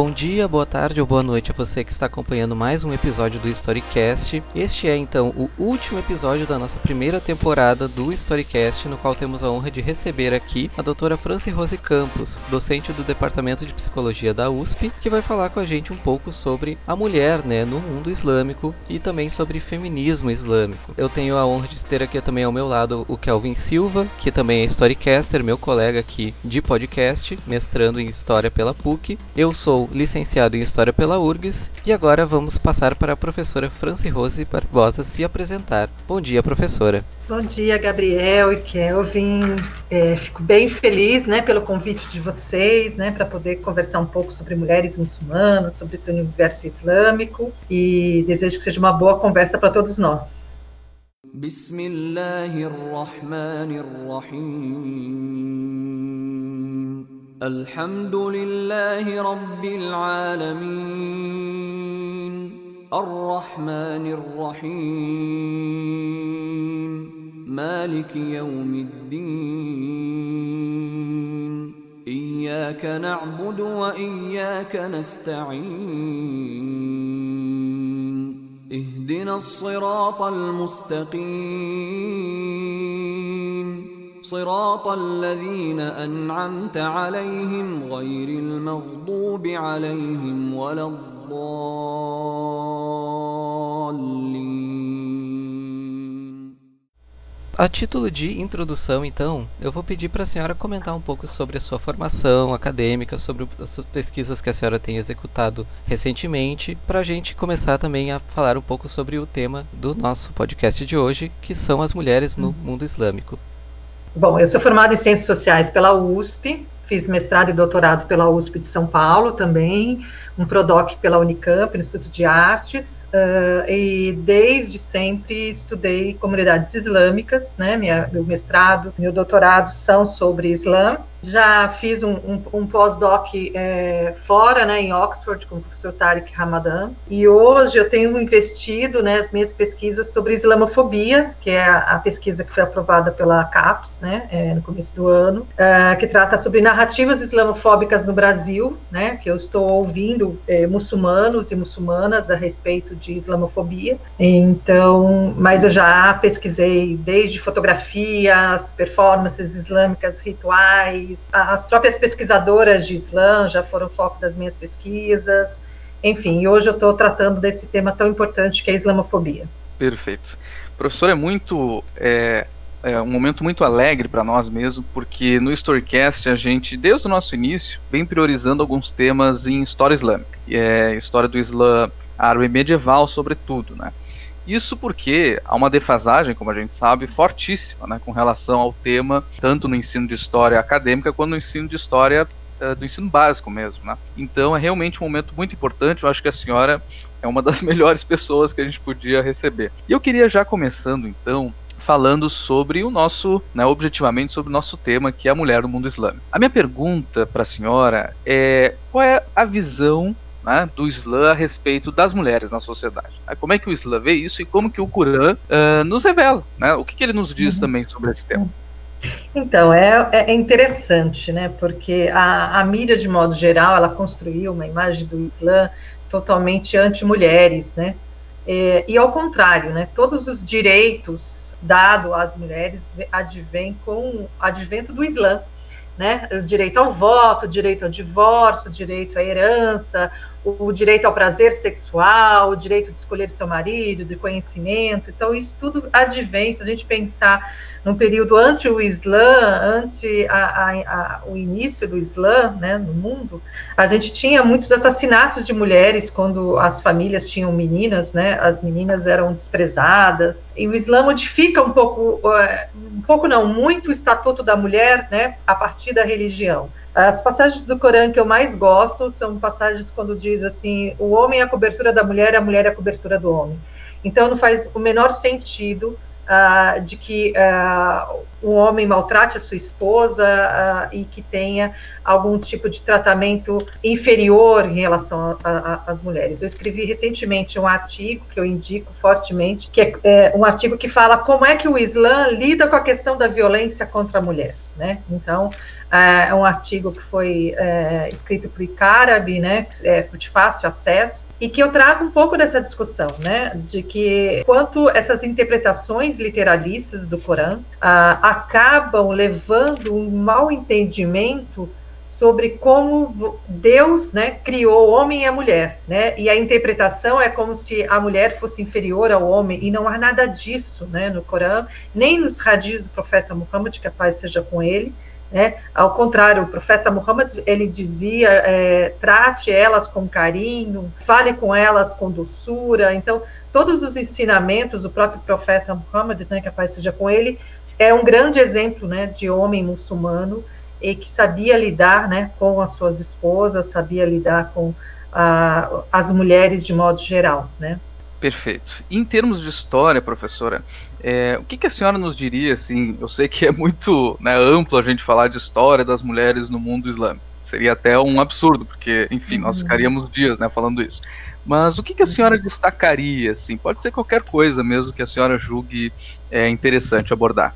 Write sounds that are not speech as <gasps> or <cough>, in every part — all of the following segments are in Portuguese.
Bom dia, boa tarde ou boa noite a você que está acompanhando mais um episódio do Storycast. Este é então o último episódio da nossa primeira temporada do Storycast, no qual temos a honra de receber aqui a doutora Franci Rose Campos, docente do Departamento de Psicologia da USP, que vai falar com a gente um pouco sobre a mulher né, no mundo islâmico e também sobre feminismo islâmico. Eu tenho a honra de ter aqui também ao meu lado o Kelvin Silva, que também é Storycaster, meu colega aqui de podcast, mestrando em História pela PUC. Eu sou sou licenciado em História pela URGS e agora vamos passar para a professora Franci Rose Barbosa se apresentar. Bom dia, professora. Bom dia, Gabriel e Kelvin. É, fico bem feliz né, pelo convite de vocês, né, para poder conversar um pouco sobre mulheres muçulmanas, sobre esse universo islâmico e desejo que seja uma boa conversa para todos nós. الحمد لله رب العالمين. الرحمن الرحيم. مالك يوم الدين. إياك نعبد وإياك نستعين. اهدنا الصراط المستقيم. صراط الذين أنعمت عليهم غير المغضوب عليهم ولا الضالين A título de introdução, então, eu vou pedir para a senhora comentar um pouco sobre a sua formação acadêmica, sobre as pesquisas que a senhora tem executado recentemente, para a gente começar também a falar um pouco sobre o tema do nosso podcast de hoje, que são as mulheres no mundo islâmico. Bom, eu sou formada em Ciências Sociais pela USP, fiz mestrado e doutorado pela USP de São Paulo também, um PRODOC pela Unicamp, no Instituto de Artes, uh, e desde sempre estudei comunidades islâmicas, né, minha, meu mestrado, meu doutorado são sobre Islã, já fiz um, um, um pós-doc é, fora, né, em Oxford, com o professor Tariq Ramadan, e hoje eu tenho investido né, as minhas pesquisas sobre islamofobia, que é a, a pesquisa que foi aprovada pela CAPES, né, é, no começo do ano, é, que trata sobre narrativas islamofóbicas no Brasil, né, que eu estou ouvindo é, muçulmanos e muçulmanas a respeito de islamofobia, então, mas eu já pesquisei desde fotografias, performances islâmicas, rituais, as próprias pesquisadoras de Islã já foram foco das minhas pesquisas, enfim, e hoje eu estou tratando desse tema tão importante que é a islamofobia. Perfeito. Professor, é muito. É, é um momento muito alegre para nós mesmo, porque no Storycast a gente, desde o nosso início, vem priorizando alguns temas em história islâmica. É, história do Islã árabe medieval, sobretudo, né? Isso porque há uma defasagem, como a gente sabe, fortíssima né, com relação ao tema, tanto no ensino de história acadêmica quanto no ensino de história uh, do ensino básico mesmo. Né? Então é realmente um momento muito importante. Eu acho que a senhora é uma das <laughs> melhores pessoas que a gente podia receber. E eu queria já começando então falando sobre o nosso, né, objetivamente sobre o nosso tema, que é a mulher no mundo islâmico. A minha pergunta para a senhora é qual é a visão né, do Islã a respeito das mulheres na sociedade. Como é que o Islã vê isso e como que o Corão uh, nos revela? Né? O que, que ele nos diz uhum. também sobre esse tema? Então, é, é interessante, né? Porque a, a mídia, de modo geral, ela construiu uma imagem do Islã totalmente anti-mulheres, né? É, e ao contrário, né? Todos os direitos dados às mulheres advêm com o advento do Islã, né? O direito ao voto, o direito ao divórcio, o direito à herança, o direito ao prazer sexual, o direito de escolher seu marido, de conhecimento. Então, isso tudo advém, se a gente pensar num período ante o Islã, ante a, a, a, o início do Islã né, no mundo, a gente tinha muitos assassinatos de mulheres quando as famílias tinham meninas, né, as meninas eram desprezadas. E o Islã modifica um pouco, eh, um pouco não, muito o estatuto da mulher né, a partir da religião. As passagens do Corão que eu mais gosto são passagens quando diz assim: o homem é a cobertura da mulher, a mulher é a cobertura do homem. Então não faz o menor sentido uh, de que uh, um homem maltrate a sua esposa uh, e que tenha algum tipo de tratamento inferior em relação às mulheres. Eu escrevi recentemente um artigo que eu indico fortemente, que é, é, um artigo que fala como é que o Islã lida com a questão da violência contra a mulher. Né? Então, é um artigo que foi é, escrito por Icarabi, né, é, de fácil acesso, e que eu trago um pouco dessa discussão, né, de que quanto essas interpretações literalistas do Corão ah, acabam levando um mal entendimento sobre como Deus, né, criou o homem e a mulher, né, e a interpretação é como se a mulher fosse inferior ao homem, e não há nada disso, né, no Corão, nem nos hadis do profeta Muhammad, que a paz seja com ele, né? Ao contrário, o profeta Muhammad ele dizia: é, trate elas com carinho, fale com elas com doçura. Então, todos os ensinamentos do próprio profeta Muhammad, né, que a paz seja com ele, é um grande exemplo né, de homem muçulmano e que sabia lidar né, com as suas esposas, sabia lidar com a, as mulheres de modo geral. Né? Perfeito. Em termos de história, professora, é, o que, que, a senhora nos diria, assim, eu sei que é muito né, amplo a gente falar de história das mulheres no mundo islâmico, seria até um absurdo, porque, enfim, nós uhum. ficaríamos dias né, falando isso. Mas o que, que, a senhora uhum. destacaria, assim, pode ser qualquer coisa mesmo que a senhora julgue é, interessante abordar.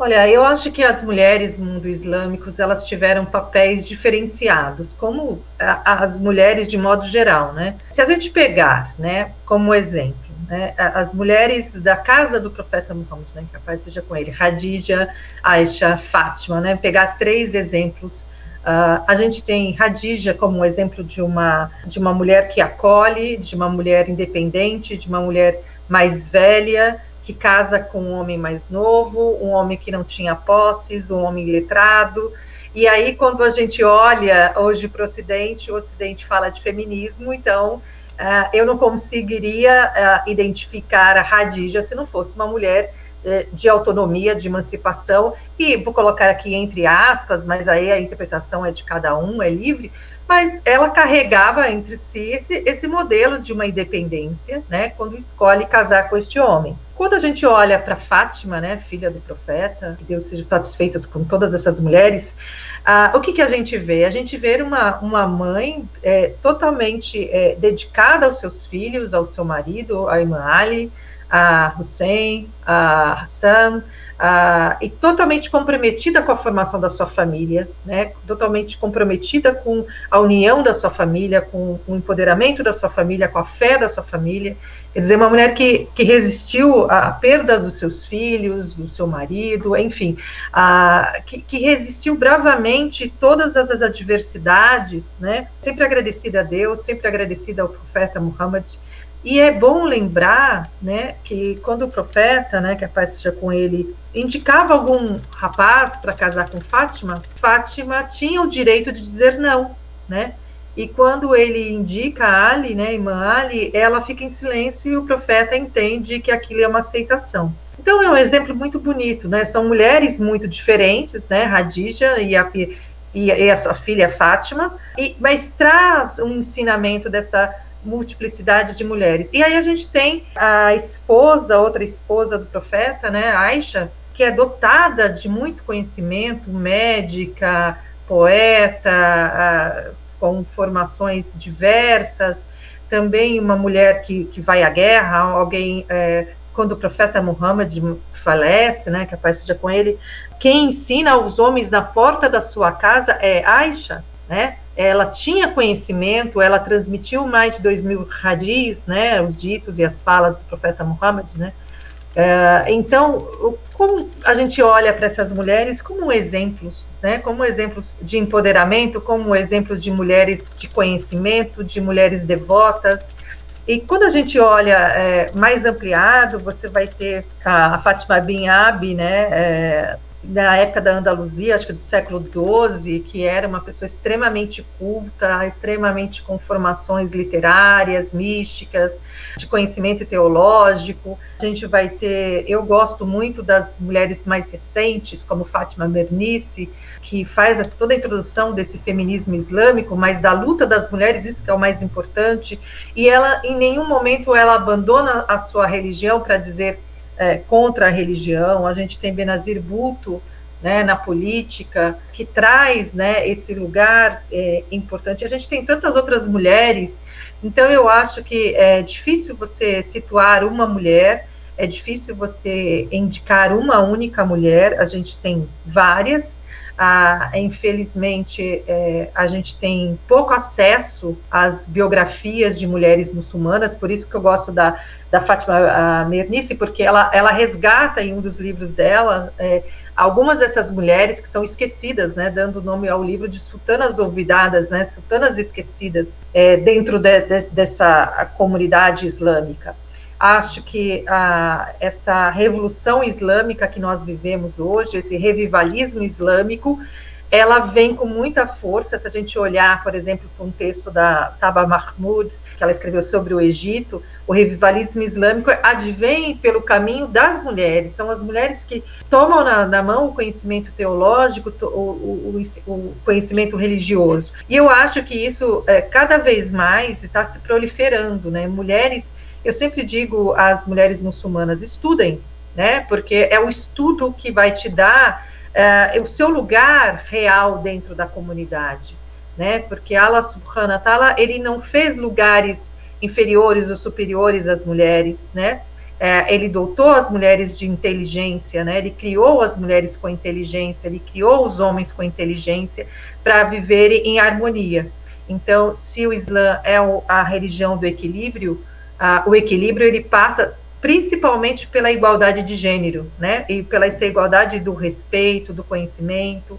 Olha, eu acho que as mulheres no mundo islâmico elas tiveram papéis diferenciados, como as mulheres de modo geral, né? Se a gente pegar, né, como exemplo, né, as mulheres da casa do profeta Muhammad, né, que a paz seja com ele, Hadija, Aisha, Fátima, né, pegar três exemplos. Uh, a gente tem Hadija como um exemplo de uma, de uma mulher que acolhe, de uma mulher independente, de uma mulher mais velha, que casa com um homem mais novo, um homem que não tinha posses, um homem letrado. E aí, quando a gente olha hoje para o Ocidente, o Ocidente fala de feminismo, então uh, eu não conseguiria uh, identificar a Radija se não fosse uma mulher uh, de autonomia, de emancipação, e vou colocar aqui entre aspas, mas aí a interpretação é de cada um, é livre, mas ela carregava entre si esse, esse modelo de uma independência, né, quando escolhe casar com este homem. Quando a gente olha para Fátima, né, filha do profeta, que Deus seja satisfeita com todas essas mulheres, ah, o que, que a gente vê? A gente vê uma, uma mãe é, totalmente é, dedicada aos seus filhos, ao seu marido, a Imam Ali, a Hussein, a Hassan, ah, e totalmente comprometida com a formação da sua família, né, totalmente comprometida com a união da sua família, com, o empoderamento da sua família, com a fé da sua família. Quer dizer, uma mulher que, que resistiu à perda dos seus filhos, do seu marido, enfim, ah, que, que, resistiu bravamente todas as adversidades, né, sempre agradecida a Deus, sempre agradecida ao profeta Muhammad. E é bom lembrar, né, que quando o profeta, né, que a paz seja com ele, indicava algum rapaz para casar com Fátima, Fátima tinha o direito de dizer não, né? E quando ele indica Ali, né, irmã Ali, ela fica em silêncio e o profeta entende que aquilo é uma aceitação. Então é um exemplo muito bonito, né? São mulheres muito diferentes, né? Radija e a, e a sua filha Fátima, e, mas traz um ensinamento dessa multiplicidade de mulheres. E aí a gente tem a esposa, outra esposa do profeta, né, Aisha, que é dotada de muito conhecimento, médica, poeta, com formações diversas, também uma mulher que, que vai à guerra, alguém, é, quando o profeta Muhammad falece, né, que a paz seja com ele, quem ensina aos homens na porta da sua casa é Aisha, né, ela tinha conhecimento, ela transmitiu mais de dois mil hadis, né, os ditos e as falas do profeta Muhammad, né, uh, então, como a gente olha para essas mulheres como exemplos, né, como exemplos de empoderamento, como exemplos de mulheres de conhecimento, de mulheres devotas, e quando a gente olha é, mais ampliado, você vai ter a, Fátima Bin Abi, né, é, na época da Andaluzia, acho que do século XII, que era uma pessoa extremamente culta, extremamente com formações literárias, místicas, de conhecimento teológico. A gente vai ter, eu gosto muito das mulheres mais recentes, como Fátima Bernice, que faz toda a introdução desse feminismo islâmico, mas da luta das mulheres, isso que é o mais importante. E ela, em nenhum momento, ela abandona a sua religião para dizer é, contra a religião, a gente tem Benazir Bhutto, né, na política, que traz né, esse lugar é, importante. A gente tem tantas outras mulheres, então eu acho que é difícil você situar uma mulher, é difícil você indicar uma única mulher, a gente tem várias, ah, infelizmente, é, a gente tem pouco acesso às biografias de mulheres muçulmanas, por isso que eu gosto da, da Fátima Mernice, porque ela, ela resgata em um dos livros dela é, algumas dessas mulheres que são esquecidas, né, dando nome ao livro de sultanas olvidadas, né, sultanas esquecidas é, dentro de, de, dessa comunidade islâmica acho que a, essa revolução islâmica que nós vivemos hoje, esse revivalismo islâmico, ela vem com muita força. Se a gente olhar, por exemplo, para um texto da Saba Mahmoud, que ela escreveu sobre o Egito, o revivalismo islâmico advém pelo caminho das mulheres. São as mulheres que tomam na, na mão o conhecimento teológico, o, o, o, conhecimento religioso. E eu acho que isso, é, cada vez mais, está se proliferando. Né? Mulheres eu sempre digo às mulheres muçulmanas: estudem, né? Porque é o estudo que vai te dar é, o seu lugar real dentro da comunidade, né? Porque Allah subhanahu wa ta'ala, ele não fez lugares inferiores ou superiores às mulheres, né? É, ele doutou as mulheres de inteligência, né? Ele criou as mulheres com inteligência, ele criou os homens com inteligência para viverem em harmonia. Então, se o Islã é a religião do equilíbrio, ah, o equilíbrio ele passa principalmente pela igualdade de gênero, né? E pela essa igualdade do respeito, do conhecimento.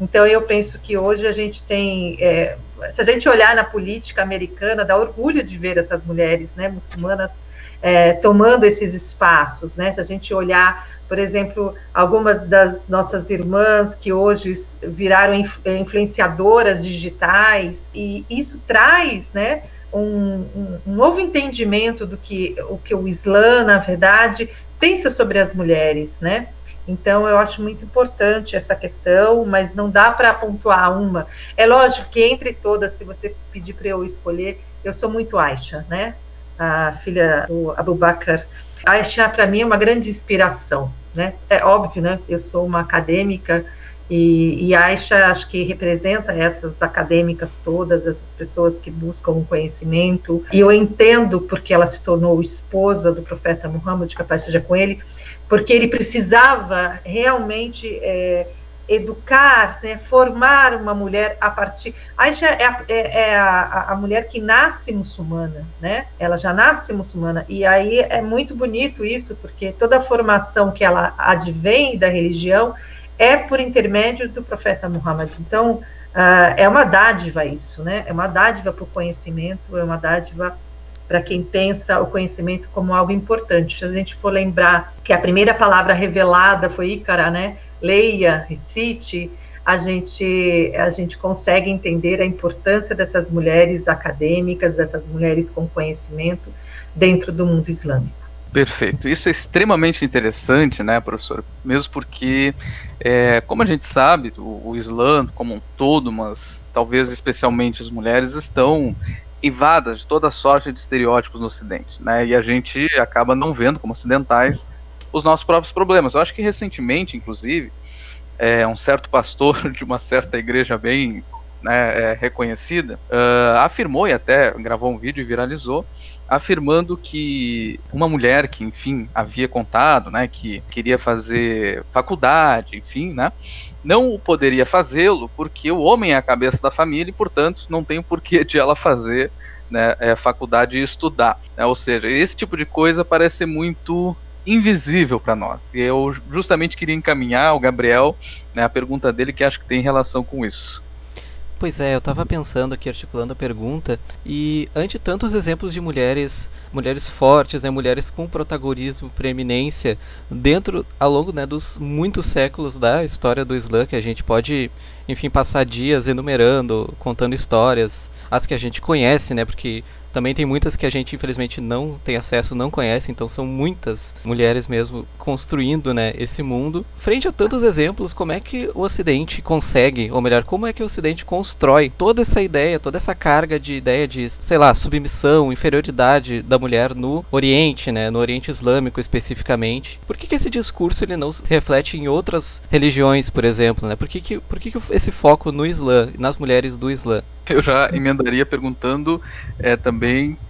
Então, eu penso que hoje a gente tem, é, se a gente olhar na política americana, dá orgulho de ver essas mulheres, né, muçulmanas, é, tomando esses espaços, né? Se a gente olhar, por exemplo, algumas das nossas irmãs que hoje viraram influenciadoras digitais, e isso traz, né? Um, um, novo entendimento do que o que o Islã, na verdade, pensa sobre as mulheres, né? Então, eu acho muito importante essa questão, mas não dá para pontuar uma. É lógico que entre todas, se você pedir para eu escolher, eu sou muito Aisha, né? A filha do Abu Bakr. Aisha, para mim, é uma grande inspiração, né? É óbvio, né? Eu sou uma acadêmica, e, e Aisha acho que representa essas acadêmicas todas, essas pessoas que buscam o conhecimento. E eu entendo porque ela se tornou esposa do profeta Muhammad, que a paz seja com ele, porque ele precisava realmente é, educar, né, formar uma mulher a partir. Aisha é, a, é, é a, a, mulher que nasce muçulmana, né? Ela já nasce muçulmana. E aí é muito bonito isso, porque toda a formação que ela advém da religião é por intermédio do profeta Muhammad. Então, uh, é uma dádiva isso, né? É uma dádiva para o conhecimento, é uma dádiva para quem pensa o conhecimento como algo importante. Se a gente for lembrar que a primeira palavra revelada foi Ícara, né? Leia, recite, a gente, a gente consegue entender a importância dessas mulheres acadêmicas, dessas mulheres com conhecimento dentro do mundo islâmico. Perfeito. Isso é extremamente interessante, né, professor? Mesmo porque, é, como a gente sabe, o, o Islã como um todo, mas talvez especialmente as mulheres, estão ivadas de toda sorte de estereótipos no Ocidente, né? E a gente acaba não vendo como ocidentais os nossos próprios problemas. Eu acho que recentemente, inclusive, é, um certo pastor <laughs> de uma certa igreja bem né, é, reconhecida uh, afirmou e até gravou um vídeo e viralizou afirmando que uma mulher que, enfim, havia contado, né, que queria fazer faculdade, enfim, né, não poderia fazê-lo porque o homem é a cabeça da família e, portanto, não tem o porquê de ela fazer né, é, faculdade e estudar. Né? Ou seja, esse tipo de coisa parece muito invisível para nós. E eu justamente queria encaminhar ao Gabriel né, a pergunta dele que acho que tem relação com isso. Pois é, eu estava pensando aqui, articulando a pergunta, e ante tantos exemplos de mulheres, mulheres fortes, né, mulheres com protagonismo, preeminência, dentro, ao longo né, dos muitos séculos da história do Islã, que a gente pode, enfim, passar dias enumerando, contando histórias, as que a gente conhece, né, porque Também tem muitas que a gente infelizmente não tem acesso, não conhece, então são muitas mulheres mesmo construindo, né, esse mundo. Frente a tantos exemplos, como é que o Ocidente consegue, ou melhor, como é que o Ocidente constrói toda essa ideia, toda essa carga de ideia de, sei lá, submissão, inferioridade da mulher no Oriente, né, no Oriente Islâmico especificamente? Por que, que esse discurso ele não se reflete em outras religiões, por exemplo, né? Por que, que, por que, que esse foco no Islã, nas mulheres do Islã? Eu já emendaria perguntando é, também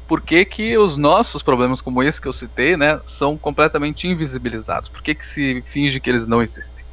por que, que os nossos problemas como esse que eu citei, né, são completamente invisibilizados? Por que, que se finge que eles não existem?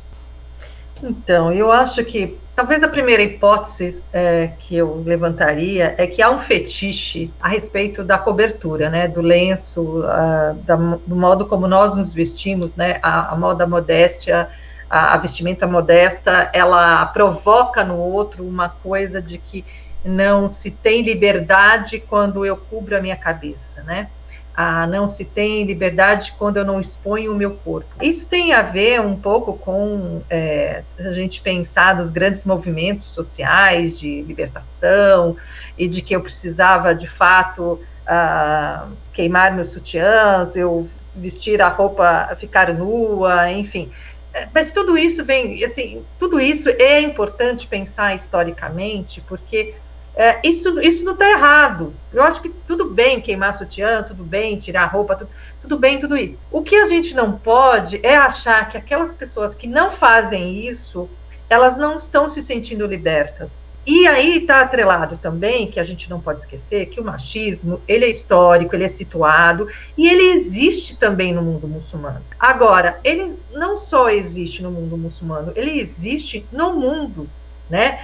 Então, eu acho que talvez a primeira hipótese é, que eu levantaria é que há um fetiche a respeito da cobertura, né, do lenço, a, da, do modo como nós nos vestimos, né, a, a moda modéstia, a, a vestimenta modesta, ela provoca no outro uma coisa de que não se tem liberdade quando eu cubro a minha cabeça, né? Ah, não se tem liberdade quando eu não exponho o meu corpo. Isso tem a ver um pouco com é, a gente pensar nos grandes movimentos sociais de libertação e de que eu precisava de fato ah, queimar meus sutiãs, eu vestir a roupa, ficar nua, enfim. É, mas tudo isso vem, assim, tudo isso é importante pensar historicamente, porque é, isso, isso não está errado. Eu acho que tudo bem queimar sutiã, tudo bem tirar roupa, tudo, tudo bem, tudo isso. O que a gente não pode é achar que aquelas pessoas que não fazem isso, elas não estão se sentindo libertas. E aí está atrelado também, que a gente não pode esquecer, que o machismo, ele é histórico, ele é situado, e ele existe também no mundo muçulmano. Agora, ele não só existe no mundo muçulmano, ele existe no mundo né?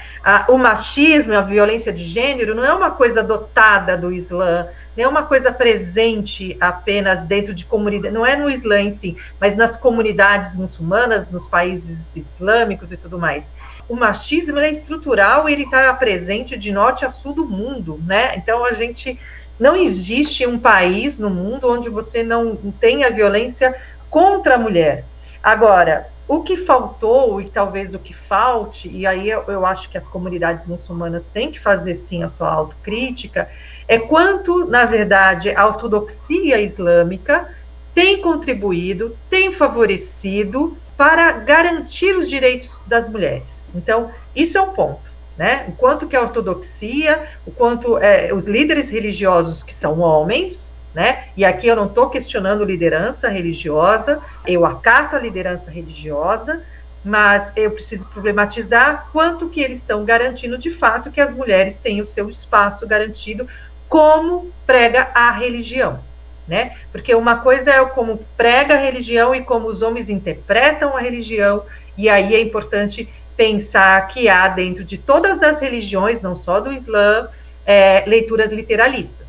o machismo, a violência de gênero não é uma coisa adotada do Islã, não é uma coisa presente apenas dentro de comunidade, não é no Islã em si, mas nas comunidades muçulmanas, nos países islâmicos e tudo mais. O machismo é estrutural e ele está presente de norte a sul do mundo, né? Então a gente não existe um país no mundo onde você não tenha violência contra a mulher. Agora, o que faltou, e talvez o que falte, e aí eu, eu, acho que as comunidades muçulmanas têm que fazer sim a sua autocrítica, é quanto, na verdade, a ortodoxia islâmica tem contribuído, tem favorecido para garantir os direitos das mulheres. Então, isso é um ponto. Né? O quanto que a ortodoxia, o quanto é, os líderes religiosos que são homens, né? E aqui eu não estou questionando liderança religiosa, eu acato a liderança religiosa, mas eu preciso problematizar quanto que eles estão garantindo de fato que as mulheres têm o seu espaço garantido como prega a religião, né? Porque uma coisa é como prega a religião e como os homens interpretam a religião, e aí é importante pensar que há dentro de todas as religiões, não só do Islã, é, leituras literalistas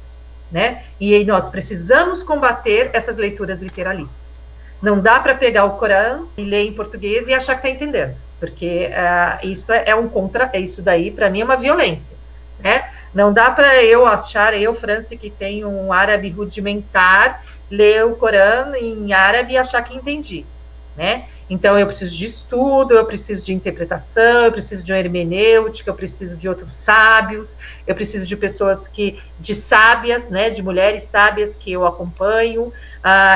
né? E nós precisamos combater essas leituras literalistas. Não dá para pegar o Corão e ler em português e achar que está entendendo, porque uh, isso é, é, um contra, é isso daí para mim é uma violência, né? Não dá para eu achar, eu, França, que tem um árabe rudimentar, ler o Corão em árabe e achar que entendi, né? Então, eu preciso de estudo, eu preciso de interpretação, eu preciso de uma hermenêutica, eu preciso de outros sábios, eu preciso de pessoas que, de sábias, né, de mulheres sábias que eu acompanho, uh,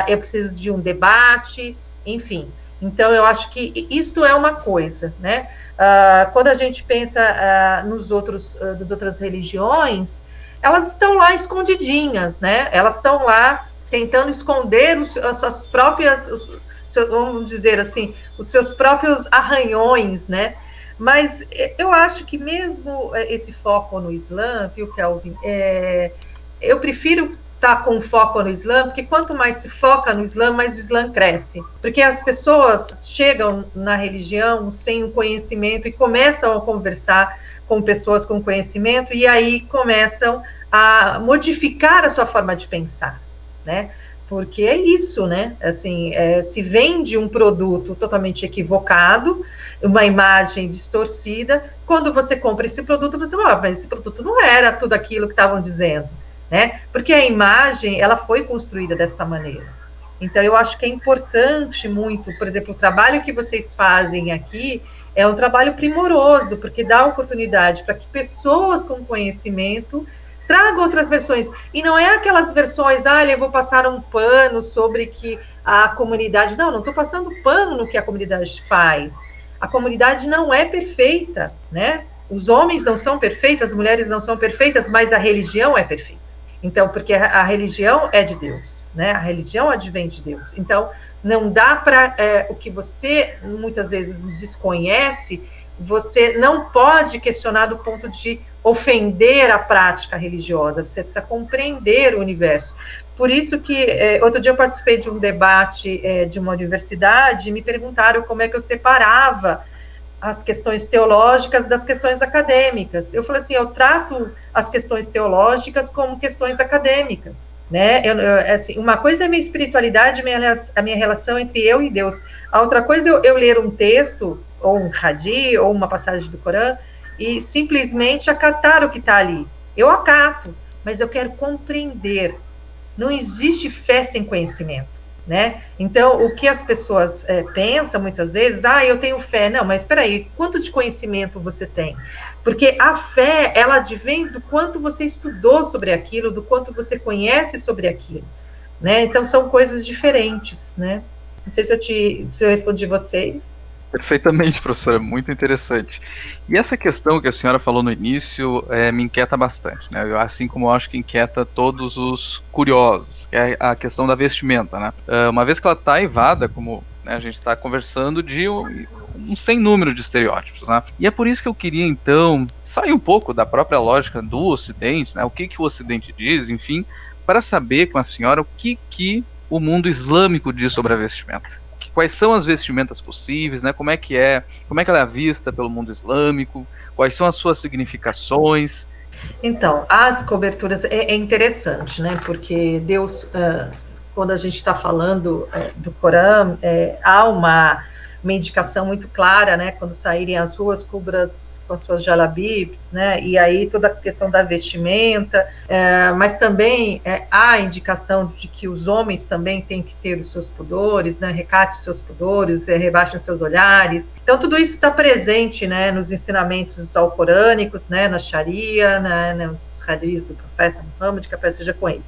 eu preciso de um debate, enfim. Então, eu acho que isto é uma coisa, né? Uh, quando a gente pensa uh, nos outros, nas outras religiões, elas estão lá escondidinhas, né? Elas estão lá tentando esconder os, as suas próprias, os, vamos dizer assim, os seus próprios arranhões, né? Mas é, eu acho que mesmo é, esse foco no Islã, viu, Kelvin? É, eu prefiro estar tá com foco no Islã, porque quanto mais se foca no Islã, mais o Islã cresce. Porque as pessoas chegam na religião sem o conhecimento e começam a conversar com pessoas com conhecimento e aí começam a modificar a sua forma de pensar, né? Porque é isso, né? Assim, é, se vende um produto totalmente equivocado, uma imagem distorcida. Quando você compra esse produto, você fala, ah, mas esse produto não era tudo aquilo que estavam dizendo, né? Porque a imagem, ela foi construída desta maneira. Então, eu acho que é importante muito, por exemplo, o trabalho que vocês fazem aqui é um trabalho primoroso, porque dá oportunidade para que pessoas com conhecimento traga outras versões. E não é aquelas versões, ah, eu vou passar um pano sobre que a comunidade. Não, não estou passando pano no que a comunidade faz. A comunidade não é perfeita, né? Os homens não são perfeitos, as mulheres não são perfeitas, mas a religião é perfeita. Então, porque a, religião é de Deus, né? A religião advém de Deus. Então, não dá para é, o que você muitas vezes desconhece, você não pode questionar do ponto de ofender a prática religiosa, você precisa compreender o universo. Por isso que é, outro dia eu participei de um debate é, de uma universidade e me perguntaram como é que eu separava as questões teológicas das questões acadêmicas. Eu falei assim, eu trato as questões teológicas como questões acadêmicas, né? Eu, eu, assim, uma coisa é a minha espiritualidade, a minha relação entre eu e Deus. A outra coisa é eu, eu ler um texto, ou um hadi, ou uma passagem do Corão, e simplesmente acatar o que está ali. Eu acato, mas eu quero compreender. Não existe fé sem conhecimento, né? Então, o que as pessoas é, pensam muitas vezes, ah, eu tenho fé. Não, mas espera aí, quanto de conhecimento você tem? Porque a fé, ela advém do quanto você estudou sobre aquilo, do quanto você conhece sobre aquilo, né? Então, são coisas diferentes, né? Não sei se eu te se eu respondi vocês. Perfeitamente, professora, muito interessante. E essa questão que a senhora falou no início é, me inquieta bastante, né? Eu, assim como eu acho que inquieta todos os curiosos, que é a questão da vestimenta, né? Uh, uma vez que ela está aivada, como né, a gente está conversando, de um, um sem número de estereótipos, né? E é por isso que eu queria, então, sair um pouco da própria lógica do Ocidente, né? O que, que o Ocidente diz, enfim, para saber com a senhora o que, que o mundo islâmico diz sobre a vestimenta quais são as vestimentas possíveis, né? Como é que é, como é que ela é vista pelo mundo islâmico, quais são as suas significações. Então, as coberturas é, é interessante, né? Porque Deus, uh, quando a gente está falando uh, do Corão, é, há uma, uma indicação muito clara, né? Quando saírem as ruas, cubras com suas jalabibs, né? E aí toda a questão da vestimenta, é, mas também é, há a indicação de que os homens também têm que ter os seus pudores, né? Recate os seus pudores, é, os seus olhares. Então tudo isso está presente, né? Nos ensinamentos alcorânicos, né? Na Sharia, né? nos hadiths do profeta Muhammad, que a paz seja com ele.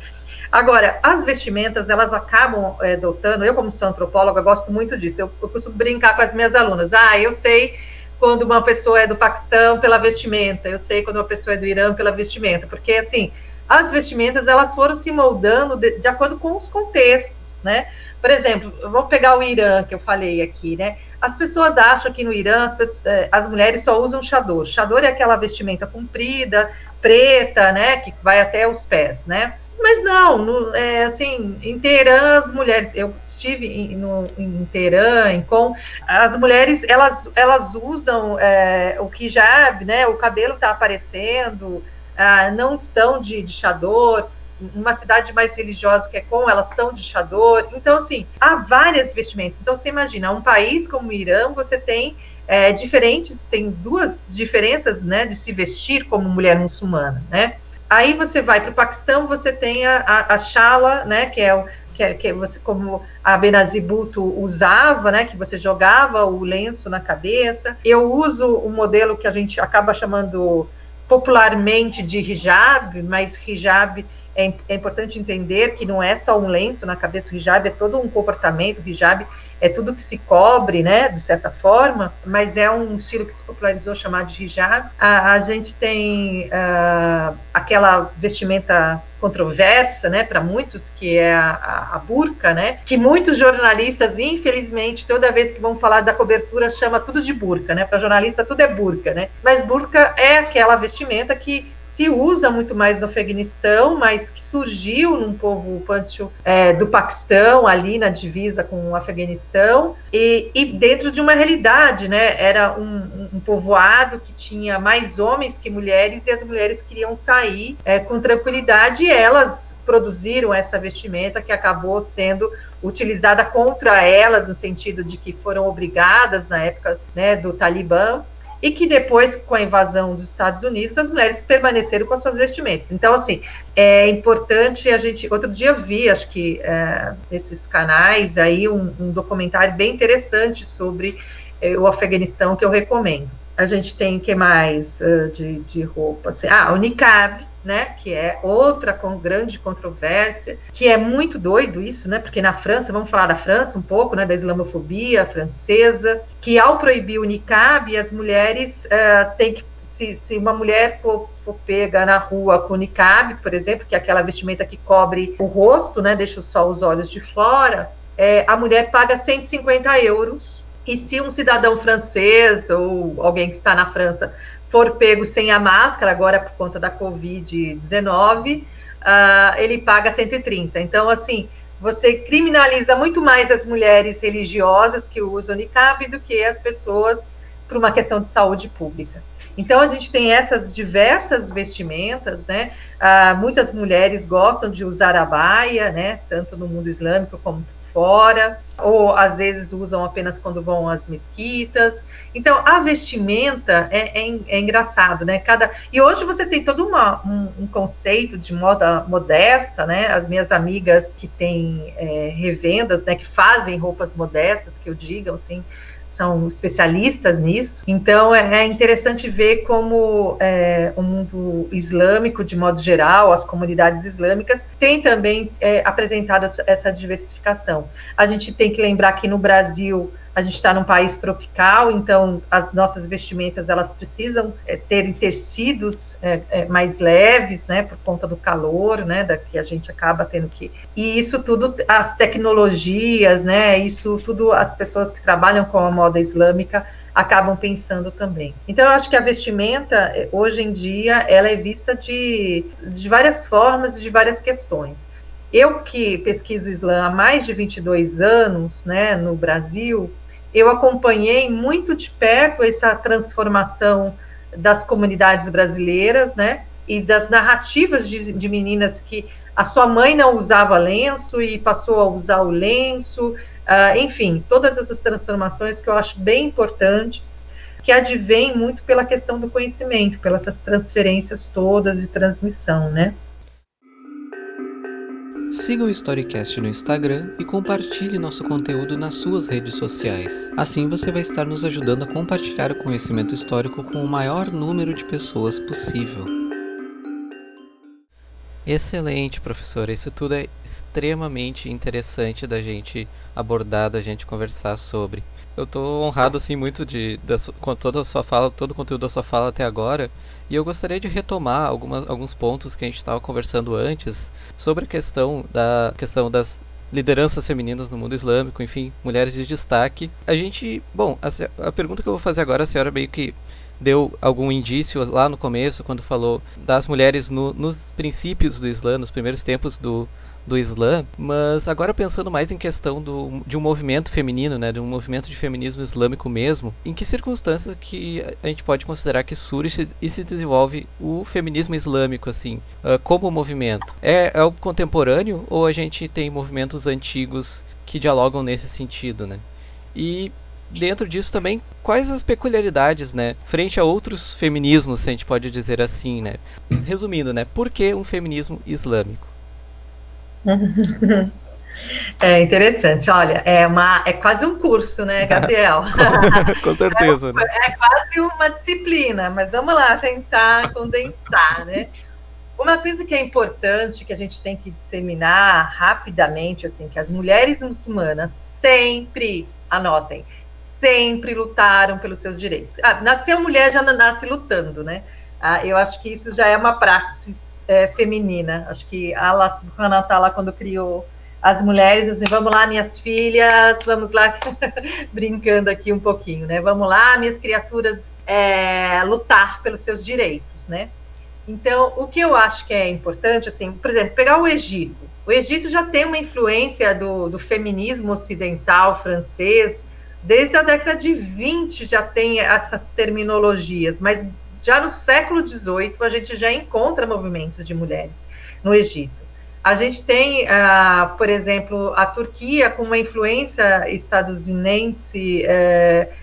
Agora, as vestimentas, elas acabam é, dotando, eu como sou antropóloga, gosto muito disso, eu, eu costumo brincar com as minhas alunas, ah, eu sei quando uma pessoa é do Paquistão pela vestimenta, eu sei quando uma pessoa é do Irã pela vestimenta, porque assim, as vestimentas elas foram se moldando de, de acordo com os contextos, né? Por exemplo, vamos pegar o Irã que eu falei aqui, né? As pessoas acham que no Irã as, pessoas, eh, as mulheres só usam chador. Chador é aquela vestimenta comprida, preta, né? Que vai até os pés, né? Mas não, no, é, assim, em Teherã, as mulheres, eu estive em, no, em Teherã, em Com, as mulheres, elas, elas usam é, o hijab, né, o cabelo está aparecendo, ah, não estão de, de chador, uma cidade mais religiosa que é Com, elas estão de chador, então, assim, há várias vestimentas, então você imagina, um país como o Irã, você tem é, diferentes, tem duas diferenças, né, de se vestir como mulher muçulmana, né, Aí você vai para o Paquistão, você tem a, a, a Shala, né, que é o que, que você como a Benazir Bhutto usava, né, que você jogava o lenço na cabeça. Eu uso o modelo que a gente acaba chamando popularmente de hijab, mas hijab é, é, importante entender que não é só um lenço na cabeça, o hijab é todo um comportamento, o hijab é tudo que se cobre, né, de certa forma, mas é um estilo que se popularizou chamado de hijab. A, a gente tem uh, aquela vestimenta controversa, né, para muitos, que é a, a, a, burca, né, que muitos jornalistas, infelizmente, toda vez que vão falar da cobertura, chama tudo de burca, né, para jornalista tudo é burca, né, mas burca é aquela vestimenta que se usa muito mais no Afeganistão, mas que surgiu num povo pancho é, do Paquistão, ali na divisa com o Afeganistão, e, e dentro de uma realidade, né? Era um, um, povoado que tinha mais homens que mulheres, e as mulheres queriam sair é, com tranquilidade, e elas produziram essa vestimenta que acabou sendo utilizada contra elas, no sentido de que foram obrigadas, na época né, do Talibã, e que depois, com a invasão dos Estados Unidos, as mulheres permaneceram com as suas vestimentas. Então, assim, é importante a gente. Outro dia vi, acho que é, esses canais aí, um, um, documentário bem interessante sobre é, o Afeganistão que eu recomendo. A gente tem o que mais uh, de, de roupa? Assim, ah, o niqab, né, que é outra com grande controvérsia, que é muito doido isso, né, porque na França, vamos falar da França um pouco, né, da islamofobia francesa, que ao proibir o niqab, as mulheres uh, têm que se, se, uma mulher for, for, pega na rua com niqab, por exemplo, que é aquela vestimenta que cobre o rosto, né, deixa só os olhos de fora, é, a mulher paga 150 euros. E se um cidadão francês ou alguém que está na França for pego sem a máscara, agora por conta da Covid-19, uh, ah, ele paga 130. Então, assim, você criminaliza muito mais as mulheres religiosas que usam niqab do que as pessoas por uma questão de saúde pública. Então, a gente tem essas diversas vestimentas, né? Uh, muitas mulheres gostam de usar a baia, né? Tanto no mundo islâmico como fora, ou às vezes usam apenas quando vão às mesquitas. Então, a vestimenta é, é, é engraçado, né? Cada e hoje você tem todo uma, um, um, conceito de moda modesta, né? As minhas amigas que têm é, revendas, né? Que fazem roupas modestas, que eu diga, assim, são especialistas nisso. Então é, é interessante ver como é, o mundo islâmico, de modo geral, as comunidades islâmicas, tem também é, apresentado essa diversificação. A gente tem que lembrar que no Brasil a gente está num país tropical, então as nossas vestimentas elas precisam é, ter tecidos é, é, mais leves, né, por conta do calor, né, da que a gente acaba tendo que. E isso tudo, as tecnologias, né, isso tudo, as pessoas que trabalham com a moda islâmica acabam pensando também. Então, eu acho que a vestimenta, hoje em dia, ela é vista de, de várias formas, de várias questões. Eu que pesquiso o Islã há mais de 22 anos, né, no Brasil, eu acompanhei muito de perto essa transformação das comunidades brasileiras, né? E das narrativas de, de meninas que a sua mãe não usava lenço e passou a usar o lenço, uh, enfim, todas essas transformações que eu acho bem importantes, que advêm muito pela questão do conhecimento, pelas transferências todas de transmissão, né? Siga o Storycast no Instagram e compartilhe nosso conteúdo nas suas redes sociais. Assim você vai estar nos ajudando a compartilhar o conhecimento histórico com o maior número de pessoas possível. Excelente, professor. Isso tudo é extremamente interessante da gente abordar, da gente conversar sobre. Eu estou honrado assim muito de, de, com toda a sua fala, todo o conteúdo da sua fala até agora. E eu gostaria de retomar algumas, alguns pontos que a gente estava conversando antes sobre a questão, da, questão das lideranças femininas no mundo islâmico, enfim, mulheres de destaque. A gente, bom, a, a pergunta que eu vou fazer agora, a senhora meio que deu algum indício lá no começo, quando falou das mulheres no, nos princípios do Islã, nos primeiros tempos do, do Islã, mas agora pensando mais em questão do, de um movimento feminino, né, de um movimento de feminismo islâmico mesmo, em que circunstâncias que a gente pode considerar que surge e se desenvolve o feminismo islâmico, assim, uh, como movimento? É, é algo contemporâneo ou a gente tem movimentos antigos que dialogam nesse sentido, né? E dentro disso também, quais as peculiaridades, né, frente a outros feminismos, se a gente pode dizer assim, né? Resumindo, né, por que um feminismo islâmico? <laughs> É interessante, olha, é, uma, é quase um curso, né, Gabriel? <laughs> <laughs> Com certeza. É, né? é quase uma disciplina, mas vamos lá tentar condensar, né? Uma coisa que é importante, que a gente tem que disseminar rapidamente, assim, que as mulheres muçulmanas sempre, anotem, sempre lutaram pelos seus direitos. Ah, nasceu mulher, já nasce lutando, né? Ah, eu acho que isso já é uma praxis é, feminina. Acho que Allah subhanahu wa ta'ala, quando criou as mulheres, assim, vamos lá, minhas filhas, vamos lá, <laughs> brincando aqui um pouquinho, né? Vamos lá, minhas criaturas, é, lutar pelos seus direitos, né? Então, o que eu acho que é importante, assim, por exemplo, pegar o Egito. O Egito já tem uma influência do, do feminismo ocidental francês, desde a década de 20 já tem essas terminologias, mas já no século XVIII, a gente já encontra movimentos de mulheres no Egito. A gente tem, uh, por exemplo, a Turquia com uma influência estadunidense uh,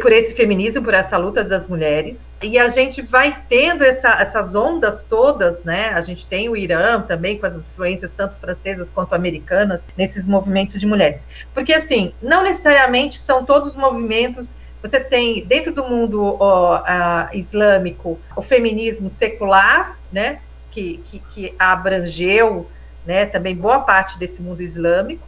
por esse feminismo, por essa luta das mulheres. E a gente vai tendo essa, essas ondas todas, né? A gente tem o Irã também, com as influências tanto francesas quanto americanas, nesses movimentos de mulheres. Porque, assim, não necessariamente são todos movimentos você tem, dentro do mundo ó, islâmico, o feminismo secular, né? que, que, que abrangeu né, também boa parte desse mundo islâmico.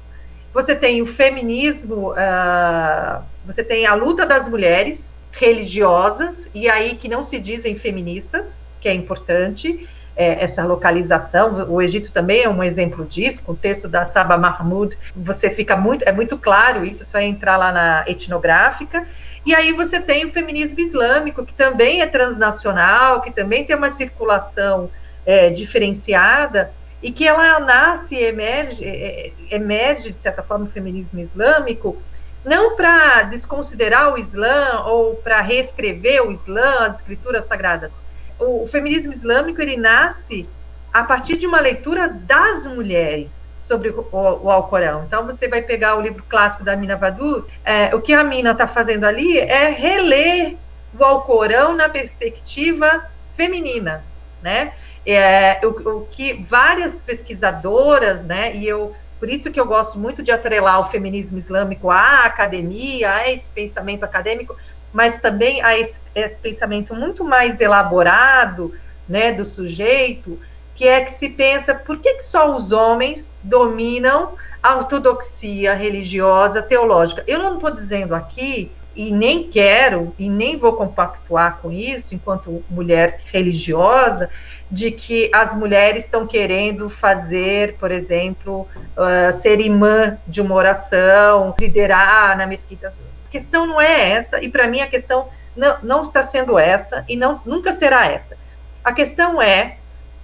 Você tem o feminismo, uh, você tem a luta das mulheres religiosas, e aí que não se dizem feministas, que é importante, é, essa localização. O Egito também é um exemplo disso, com o texto da Saba Mahmoud, você fica muito, é muito claro isso, só entrar lá na etnográfica. E aí você tem o feminismo islâmico, que também é transnacional, que também tem uma circulação é, diferenciada, e que ela nasce, emerge, é, é, emerge, de certa forma, o feminismo islâmico, não para desconsiderar o Islã ou para reescrever o Islã, as escrituras sagradas. O, o, feminismo islâmico ele nasce a partir de uma leitura das mulheres sobre o, o, Alcorão. Então você vai pegar o livro clássico da Mina Vadur, é, o que a Mina está fazendo ali é reler o Alcorão na perspectiva feminina, né? é, o, o, que várias pesquisadoras, né, e eu por isso que eu gosto muito de atrelar o feminismo islâmico à academia, a esse pensamento acadêmico, mas também a esse, esse pensamento muito mais elaborado, né, do sujeito, que é que se pensa por que, que só os homens dominam a ortodoxia religiosa teológica. Eu não estou dizendo aqui e nem quero e nem vou compactuar com isso enquanto mulher religiosa de que as mulheres estão querendo fazer, por exemplo, uh, ser imã de uma oração, liderar na mesquita. A questão não é essa, e para mim a questão não, não está sendo essa, e não, nunca será essa. A questão é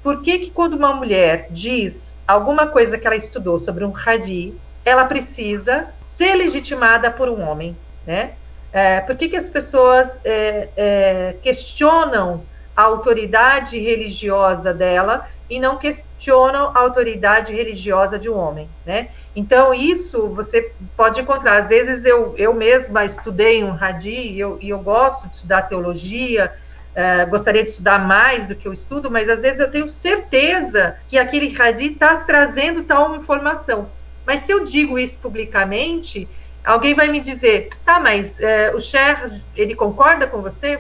por que, que quando uma mulher diz alguma coisa que ela estudou sobre um hadi, ela precisa ser legitimada por um homem, né? É, por que, que as pessoas é, é, questionam a autoridade religiosa dela e não questionam a autoridade religiosa de um homem, né? Então, isso você pode encontrar. Às vezes, eu, eu mesma estudei um Hadi e eu, eu gosto de estudar teologia, uh, gostaria de estudar mais do que eu estudo, mas às vezes eu tenho certeza que aquele Hadi está trazendo tal informação. Mas se eu digo isso publicamente, alguém vai me dizer, tá, mas uh, o Cher, ele concorda com você?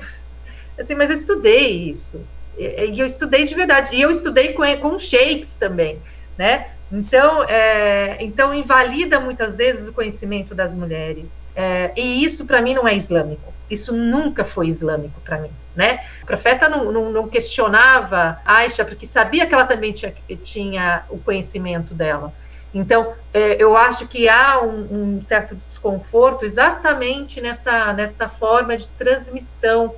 Assim, mas eu estudei isso. E, eu estudei de verdade. E eu estudei com, com shakes também, né? Então, é, então invalida muitas vezes o conhecimento das mulheres. É, e isso para mim não é islâmico. Isso nunca foi islâmico para mim, né? O profeta não, não, não, questionava Aisha porque sabia que ela também tinha, tinha o conhecimento dela. Então, é, eu acho que há um, um certo desconforto exatamente nessa, nessa forma de transmissão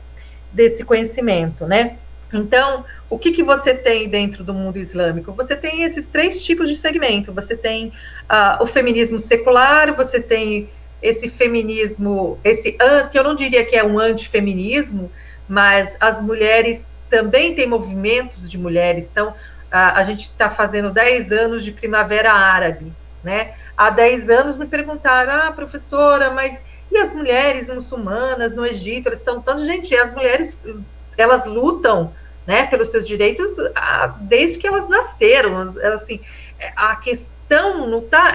desse conhecimento, né? Então, o que, que você tem dentro do mundo islâmico? Você tem esses três tipos de segmento. Você tem uh, o feminismo secular, você tem esse feminismo, esse que eu não diria que é um antifeminismo, mas as mulheres também têm movimentos de mulheres. Então, uh, a gente está fazendo 10 anos de primavera árabe, né? Há 10 anos me perguntaram, ah, professora, mas e as mulheres muçulmanas no Egito, elas estão tanto gente, as mulheres elas lutam, né, pelos seus direitos ah, desde que elas nasceram, assim, a questão não tá,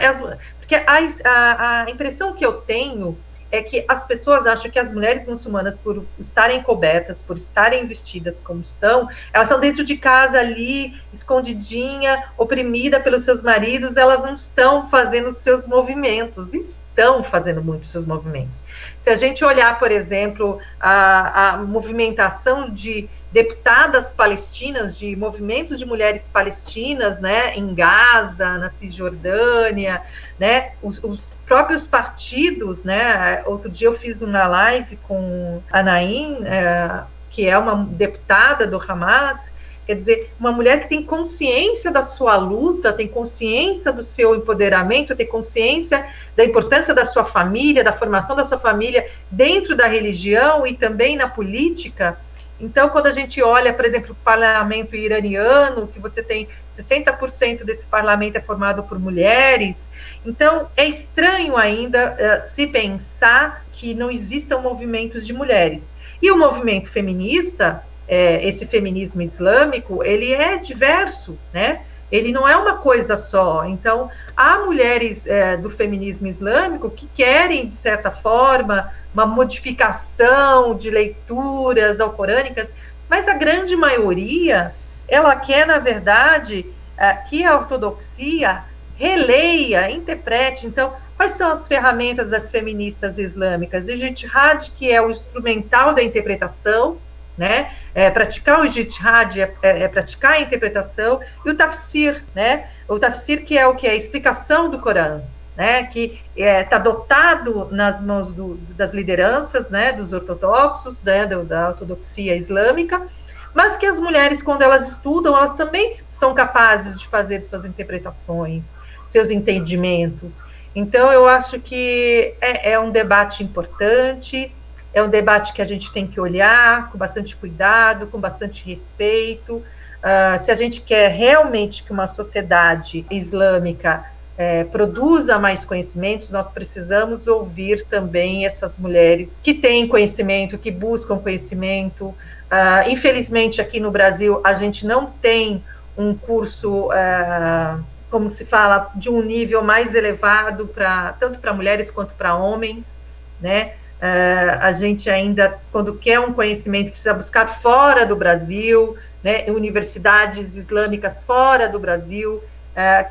porque a, a, a impressão que eu tenho é que as pessoas acham que as mulheres muçulmanas, por estarem cobertas, por estarem vestidas como estão, elas estão dentro de casa ali, escondidinha, oprimida pelos seus maridos, elas não estão fazendo os seus movimentos, estão fazendo muito os seus movimentos. Se a gente olhar, por exemplo, a, a movimentação de deputadas palestinas, de movimentos de mulheres palestinas, né, em Gaza, na Cisjordânia, né, os, os, próprios partidos, né, outro dia eu fiz uma live com a Naim, é, que é uma deputada do Hamas, quer dizer, uma mulher que tem consciência da sua luta, tem consciência do seu empoderamento, tem consciência da importância da sua família, da formação da sua família dentro da religião e também na política, então, quando a gente olha, por exemplo, o parlamento iraniano, que você tem 60% desse parlamento é formado por mulheres, então é estranho ainda uh, se pensar que não existam movimentos de mulheres. E o movimento feminista, é, esse feminismo islâmico, ele é diverso, né? Ele não é uma coisa só. Então, há mulheres é, do feminismo islâmico que querem, de certa forma, uma modificação de leituras alcorânicas, mas a grande maioria ela quer, na verdade, é, que a ortodoxia releia, interprete. Então, quais são as ferramentas das feministas islâmicas? O jihad, que é o instrumental da interpretação, né? É, praticar o jihad é, é, é, praticar a interpretação, e o tafsir, né? O tafsir que é o que? É a explicação do Corão, né? Que está é, dotado nas mãos do, das lideranças, né? Dos ortodoxos, né? da, da ortodoxia islâmica, mas que as mulheres, quando elas estudam, elas também são capazes de fazer suas interpretações, seus entendimentos. Então, eu acho que é, é um debate importante, é um debate que a gente tem que olhar com bastante cuidado, com bastante respeito. Uh, se a gente quer realmente que uma sociedade islâmica é, produza mais conhecimentos, nós precisamos ouvir também essas mulheres que têm conhecimento, que buscam conhecimento, Uh, infelizmente, aqui no Brasil, a gente não tem um curso, uh, como se fala, de um nível mais elevado, pra, tanto para mulheres quanto para homens, né? Uh, a gente ainda, quando quer um conhecimento, precisa buscar fora do Brasil, né? Universidades islâmicas fora do Brasil,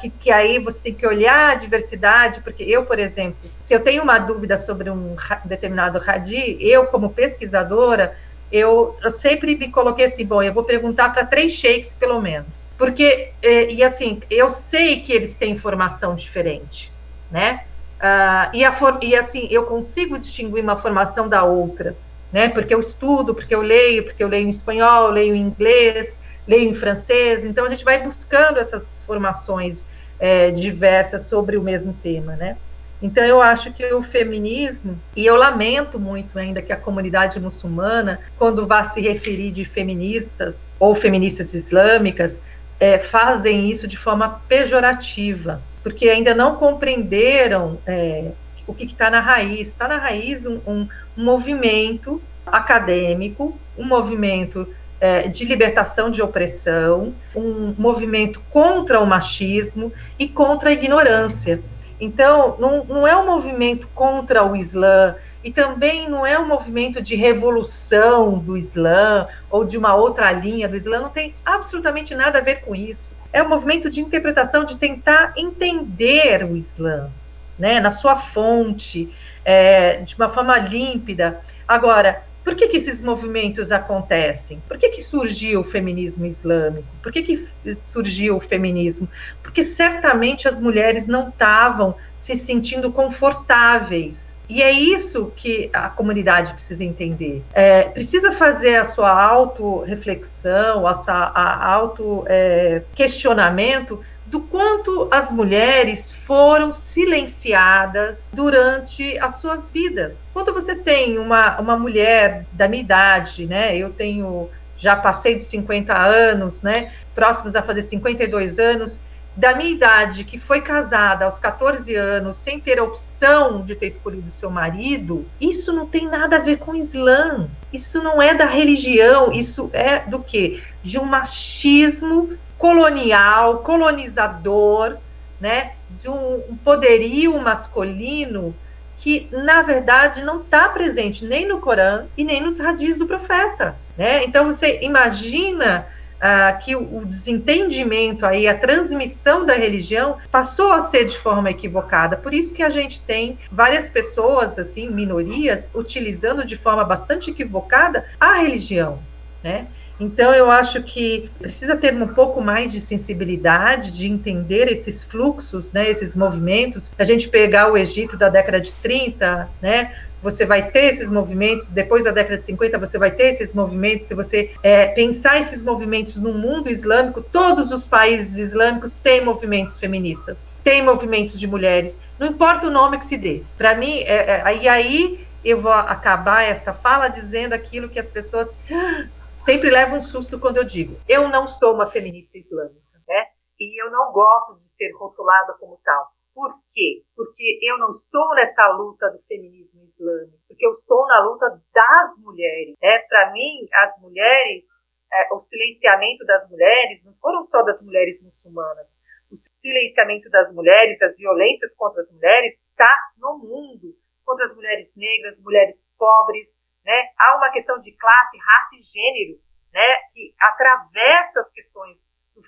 que, que, aí você tem que olhar a diversidade, porque eu, por exemplo, se eu tenho uma dúvida sobre um determinado radi, eu, como pesquisadora, eu, eu sempre me coloquei assim, bom, eu vou perguntar para três sheiks, pelo menos. Porque, e, e, assim, eu sei que eles têm formação diferente, né? Uh, e, e assim, eu consigo distinguir uma formação da outra, né? Porque eu estudo, porque eu leio, porque eu leio em espanhol, leio em inglês, leio em francês, então a gente vai buscando essas formações é, diversas sobre o mesmo tema, né? Então, eu acho que o feminismo, e eu lamento muito ainda que a comunidade muçulmana, quando vá se referir de feministas ou feministas islâmicas, é, fazem isso de forma pejorativa, porque ainda não compreenderam é, o que está na raiz. Está na raiz um, um, movimento acadêmico, um movimento é, de libertação de opressão, um movimento contra o machismo e contra a ignorância. Então, não, não é um movimento contra o Islã, e também não é um movimento de revolução do Islã ou de uma outra linha do Islã, não tem absolutamente nada a ver com isso. É um movimento de interpretação, de tentar entender o Islã, né, na sua fonte, é, de uma forma límpida. Agora, por que, que esses movimentos acontecem? Por que, que surgiu o feminismo islâmico? Por que, que surgiu o feminismo? Porque certamente as mulheres não estavam se sentindo confortáveis. E é isso que a comunidade precisa entender. É, precisa fazer a sua auto-reflexão, a, a auto-questionamento é, do quanto as mulheres foram silenciadas durante as suas vidas. Quando você tem uma, uma mulher da minha idade, né? Eu tenho já passei de 50 anos, né? Próximos a fazer 52 anos, da minha idade, que foi casada aos 14 anos, sem ter a opção de ter escolhido seu marido, isso não tem nada a ver com o Islã. Isso não é da religião, isso é do que? De um machismo colonial, colonizador, né, de um poderio masculino que, na verdade, não está presente nem no Corão e nem nos radis do profeta. Né? Então, você imagina ah, que o, o desentendimento aí, a transmissão da religião passou a ser de forma equivocada. Por isso que a gente tem várias pessoas, assim, minorias, utilizando de forma bastante equivocada a religião. Né? Então, eu acho que precisa ter um pouco mais de sensibilidade, de entender esses fluxos, né, esses movimentos. A gente pegar o Egito da década de 30, né, você vai ter esses movimentos, depois da década de 50 você vai ter esses movimentos, se você é, pensar esses movimentos no mundo islâmico, todos os países islâmicos têm movimentos feministas, têm movimentos de mulheres, não importa o nome que se dê. Para mim, é, é, e aí eu vou acabar essa fala dizendo aquilo que as pessoas <gasps> sempre levo um susto quando eu digo, eu não sou uma feminista islâmica, né? E eu não gosto de ser rotulada como tal. Por quê? Porque eu não estou nessa luta do feminismo islâmico, porque eu estou na luta das mulheres. Né? Para mim, as mulheres, é, o silenciamento das mulheres não foram só das mulheres muçulmanas. O silenciamento das mulheres, as violências contra as mulheres, está no mundo contra as mulheres negras, mulheres pobres, né? Há uma questão de classe, raça e gênero, né? Que atravessa as questões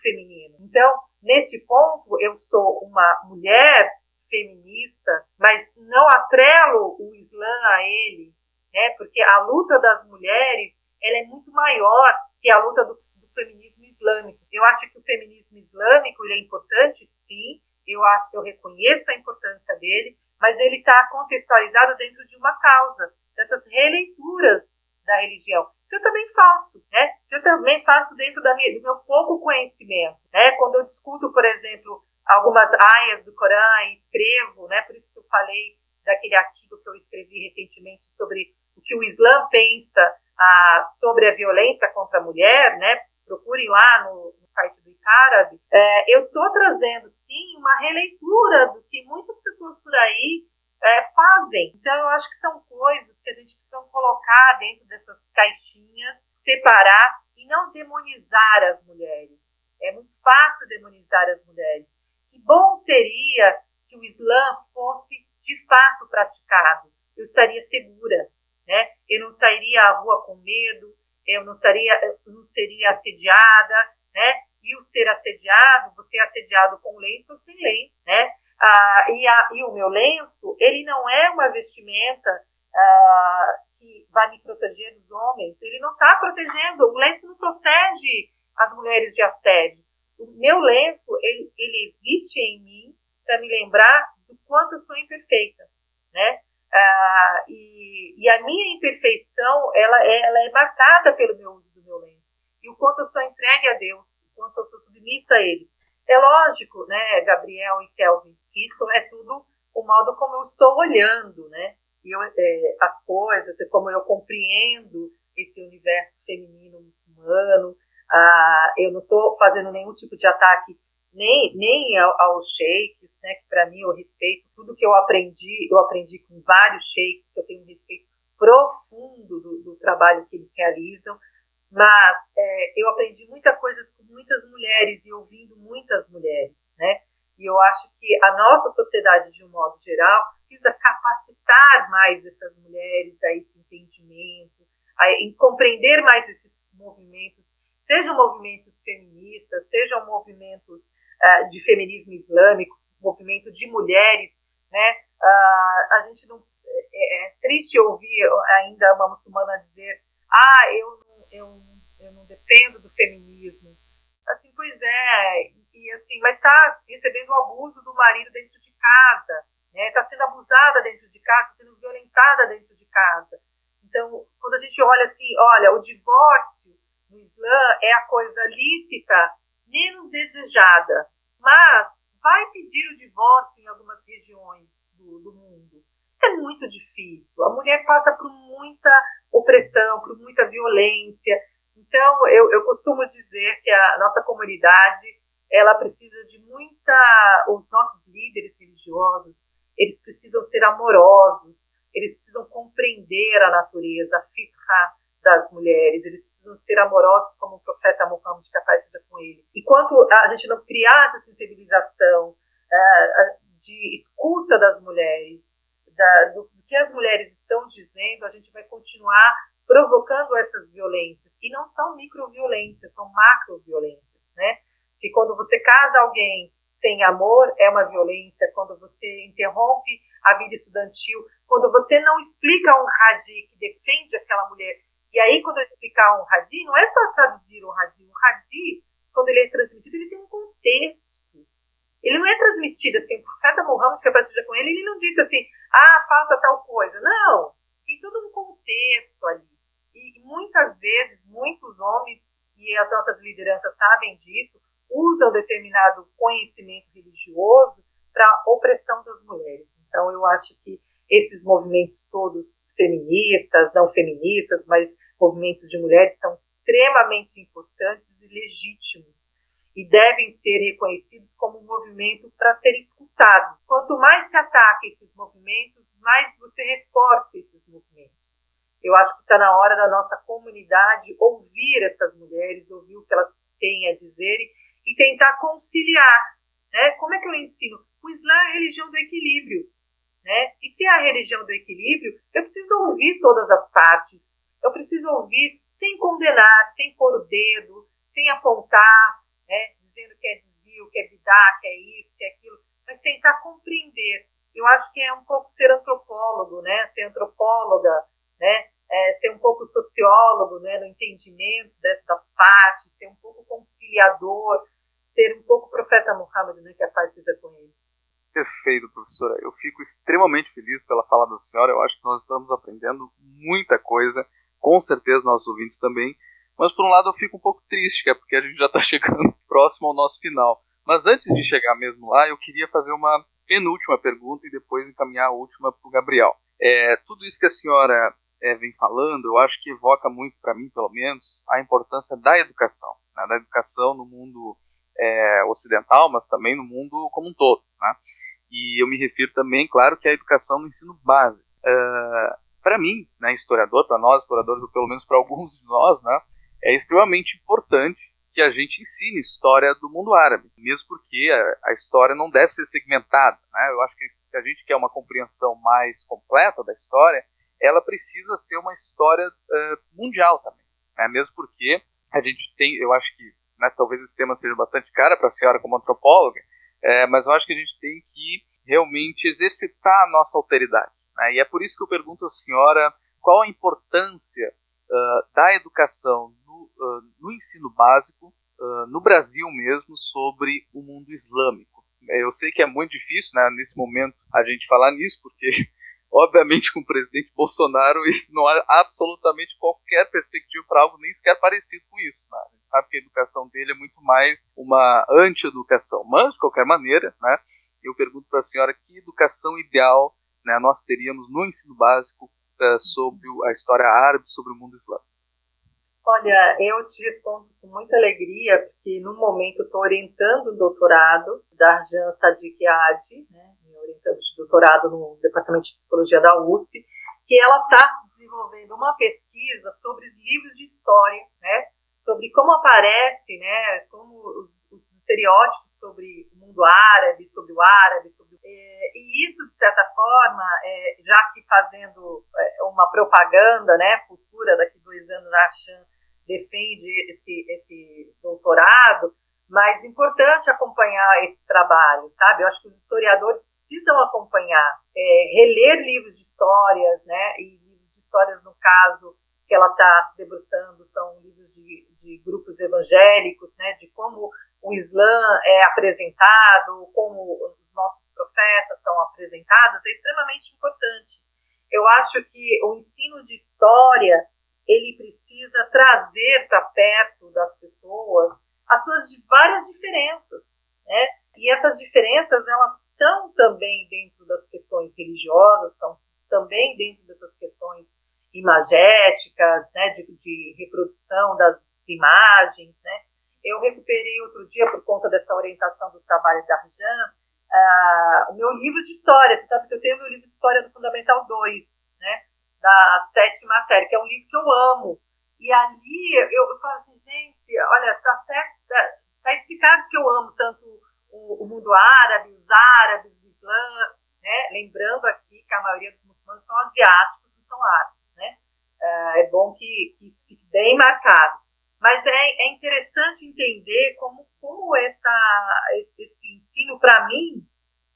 feminino. Então, nesse ponto, eu sou uma mulher feminista, mas não atrelo o Islã a ele, né? Porque a luta das mulheres ela é muito maior que a luta do, do feminismo islâmico. Eu acho que o feminismo islâmico ele é importante, sim. Eu acho, eu reconheço a importância dele, mas ele está contextualizado dentro de uma causa dessas releituras da religião. Que eu também faço, né? Que eu também faço dentro da do meu pouco conhecimento, né? Quando eu discuto, por exemplo, algumas aias do Corão e escrevo, né? Por isso que eu falei daquele artigo que eu escrevi recentemente sobre o que o Islã pensa ah, sobre a violência contra a mulher, né? Procurem lá no, no site do Icarábi. É, eu estou trazendo, sim, uma releitura do que muitas pessoas por aí é, fazem. Então, eu acho que são coisas que a gente precisa colocar dentro dessas caixinhas, separar e não demonizar as mulheres. É muito fácil demonizar as mulheres. Bom seria que o Islã fosse de fato praticado. Eu estaria segura, né? Eu não sairia à rua com medo, eu não seria, eu não seria assediada, né? E o ser assediado, você é assediado com lenço ou sem lenço, né? Ah, e, a, e, o meu lenço, ele não é uma vestimenta ah, que vai me proteger dos homens. Ele não está protegendo. O lenço não protege as mulheres de assédio. O meu lenço, ele, ele existe em mim para me lembrar do quanto eu sou imperfeita, né? Ah, e, e, a minha imperfeição, ela, é, ela é marcada pelo meu uso do meu lenço. E o quanto eu sou entregue a Deus, o quanto eu sou submissa a Ele. É lógico, né, Gabriel e Kelvin, isso é tudo o modo como eu estou olhando, né? E eu, é, as coisas, como eu compreendo esse universo feminino muçulmano. Ah, eu não estou fazendo nenhum tipo de ataque nem, nem aos sheiks, né? Que para mim eu respeito tudo que eu aprendi. Eu aprendi com vários sheiks, eu tenho um respeito profundo do, do trabalho que eles realizam. Mas é, eu aprendi muita coisa com muitas mulheres e ouvindo muitas mulheres, né? E eu acho que a nossa sociedade, de um modo geral, precisa capacitar mais essas mulheres a esse entendimento, a, em compreender mais esses movimentos, sejam movimentos feministas, sejam movimentos uh, de feminismo islâmico, movimento de mulheres, né? Uh, a gente não é, é, triste ouvir ainda uma muçulmana dizer, ah, eu não, eu, eu não dependo do feminismo. Assim, pois é, e assim, mas está recebendo o abuso do marido dentro de casa, está né? sendo abusada dentro de casa, está sendo violentada dentro de casa. Então, quando a gente olha assim, olha, o divórcio no Islã é a coisa lícita menos desejada, mas vai pedir o divórcio em algumas regiões do, do mundo. É muito difícil. A mulher passa por muita opressão, por muita violência. Então, eu, eu costumo dizer que a nossa comunidade ela precisa de muita. Os nossos líderes religiosos, eles precisam ser amorosos, eles precisam compreender a natureza, a fiqh das mulheres, eles precisam ser amorosos como o profeta Muhammad, que a paz seja com ele. Enquanto a gente não criar essa sensibilização uh, de escuta das mulheres, da, do, do que as mulheres estão dizendo, a gente vai continuar provocando essas violências. E não são microviolências, são macroviolências, né? que quando você casa alguém sem amor é uma violência, quando você interrompe a vida estudantil, quando você não explica um radi que defende aquela mulher. E aí, quando eu explicar um radi, não é só traduzir um radi. O radi, quando ele é transmitido, ele tem um contexto. Ele não é transmitido assim, por cada Muhammad que aparecia com ele, ele não disse assim, ah, faça tal coisa. Não. Tem todo um contexto ali. E muitas vezes, muitos homens, e as nossas lideranças sabem disso, usam determinado conhecimento religioso para opressão das mulheres. Então, eu acho que esses movimentos todos feministas, não feministas, mas movimentos de mulheres são extremamente importantes e legítimos e devem ser reconhecidos como um movimento para ser escutado. Quanto mais se ataca esses movimentos, mais você reforça esses movimentos. Eu acho que está na hora da nossa comunidade ouvir essas mulheres, ouvir o que elas têm a dizer e tentar conciliar. Né? Como é que eu ensino? O Islã é a religião do equilíbrio. Né? E se é a religião do equilíbrio, eu preciso ouvir todas as partes. Eu preciso ouvir sem condenar, sem pôr o dedo, sem apontar, né? dizendo que é desvio, que é bidá, que é isso, que é aquilo, mas tentar compreender. Eu acho que é um pouco ser antropólogo, né? Ser antropóloga, né? É, ser um pouco sociólogo, né? No entendimento dessas partes, ser um pouco conciliador, ser um pouco profeta Muhammad, né? Que a paz seja com ele. Perfeito, professora. Eu fico extremamente feliz pela fala da senhora. Eu acho que nós estamos aprendendo muita coisa, com certeza nossos ouvintes também. Mas por um lado eu fico um pouco triste, que é porque a gente já está <laughs> chegando próximo ao nosso final. Mas antes de chegar mesmo lá, eu queria fazer uma penúltima pergunta e depois encaminhar a última para o Gabriel. É, tudo isso que a senhora é, vem falando, eu acho que evoca muito para mim, pelo menos, a importância da educação, né, da educação no mundo é, ocidental, mas também no mundo como um todo. Né? E eu me refiro também, claro, que à educação no ensino básico. Uh, para mim, né, historiador, para nós, historiadores, ou pelo menos para alguns de nós, né, é extremamente importante que a gente ensine história do mundo árabe, mesmo porque a, história não deve ser segmentada. Né? Eu acho que se a gente quer uma compreensão mais completa da história, ela precisa ser uma história uh, mundial também, né? mesmo porque a gente tem, eu acho que né, talvez esse tema seja bastante cara para a senhora como antropóloga, é, mas eu acho que a gente tem que realmente exercitar a nossa alteridade. Né? E é por isso que eu pergunto à senhora qual a importância uh, da educação no, uh, no ensino básico, uh, no Brasil mesmo, sobre o mundo islâmico. Eu sei que é muito difícil, né, nesse momento, a gente falar nisso, porque, <laughs> obviamente, com o presidente Bolsonaro não há absolutamente qualquer perspectiva para algo nem sequer parecido com isso. Né? A gente sabe que a educação dele é muito mais uma anti-educação. Mas, de qualquer maneira, né, eu pergunto para a senhora que educação ideal né, nós teríamos no ensino básico uh, sobre a história árabe, sobre o mundo islâmico. Olha, eu te respondo com muita alegria, porque no momento estou orientando o doutorado da Arjan Sadiq Adi, né, orientando de doutorado no Departamento de Psicologia da USP, que ela está desenvolvendo uma pesquisa sobre os livros de história, né, sobre como aparece, né, como os, os estereótipos sobre o mundo árabe, sobre o árabe, é, e isso, de certa forma, é, já que fazendo é, uma propaganda né, futura, daqui dois anos a Chan defende esse, esse doutorado, mas importante acompanhar esse trabalho, sabe? Eu acho que os historiadores precisam acompanhar, é, reler livros de histórias, né? E livros de histórias, no caso, que ela está se debruçando, são livros de, de grupos evangélicos, né? De como o Islã é apresentado, como profetas são apresentados, é extremamente importante. Eu acho que o ensino de história ele precisa trazer para perto das pessoas as suas várias diferenças, né? E essas diferenças elas estão também dentro das questões religiosas, estão também dentro dessas questões imagéticas, né? De, de reprodução das imagens, né? Eu recuperei outro dia, por conta dessa orientação do trabalho da Arjan, uh, o meu livro de história. Sabe que eu tenho meu livro de história do Fundamental 2, né? Da sétima série, que é um livro que eu amo. E ali eu, eu falo assim, gente, olha, tá tá, tá explicado que eu amo tanto o, o, mundo árabe, os árabes, o Islã, né? Lembrando aqui que a maioria dos muçulmanos são asiáticos e são árabes, né? Uh, é bom que, que isso fique bem marcado. Mas é, é interessante entender como, como essa, esse para mim,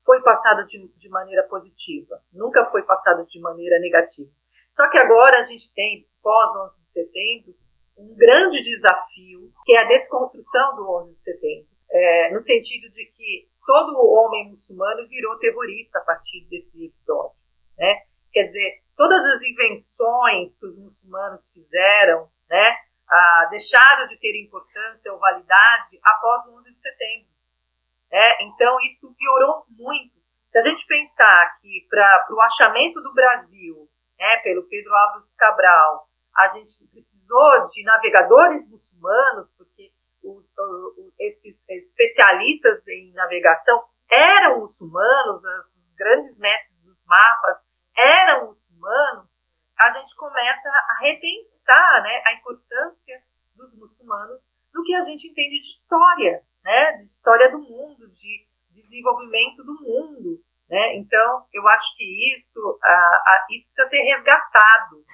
foi passado de, de maneira positiva, nunca foi passado de maneira negativa. Só que agora a gente tem, pós 11 de setembro, um grande desafio, que é a desconstrução do 11 de setembro, é, no sentido de que todo homem muçulmano virou terrorista a partir desse episódio. Né? Quer dizer, todas as invenções que os muçulmanos fizeram, né, deixaram de ter importância ou validade após o 11 de setembro. É, então, isso piorou muito. Se a gente pensar que para o achamento do Brasil, né, pelo Pedro Álvares Cabral, a gente precisou de navegadores muçulmanos, porque os, os, esses especialistas em navegação eram muçulmanos, os grandes mestres dos mapas eram muçulmanos, a gente começa a repensar né, a importância dos muçulmanos no que a gente entende de história, né, de história do mundo, de desenvolvimento do mundo. Né? Então, eu acho que isso, isso precisa ser resgatado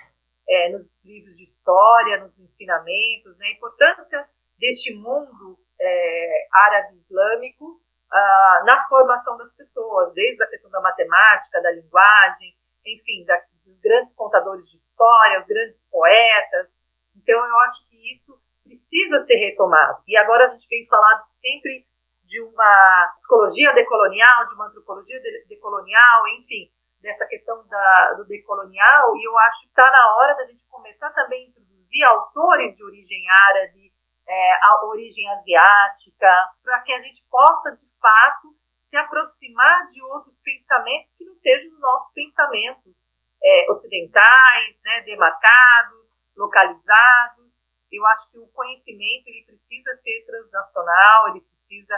é, nos livros de história, nos ensinamentos, né? a importância deste mundo é, árabe islâmico uh, na formação das pessoas, desde a questão da matemática, da linguagem, enfim, da, dos grandes contadores de história, os grandes poetas. Então, eu acho que isso precisa ser retomado. E agora a gente vem falado sempre de uma psicologia decolonial, de uma antropologia decolonial, enfim, dessa questão da, do decolonial, e eu acho que está na hora da gente começar também a introduzir autores de origem árabe, é, a origem asiática, para que a gente possa, de fato, se aproximar de outros pensamentos que não sejam os nossos pensamentos é, ocidentais, né, demarcados, localizados. Eu acho que o conhecimento ele precisa ser transnacional, ele precisa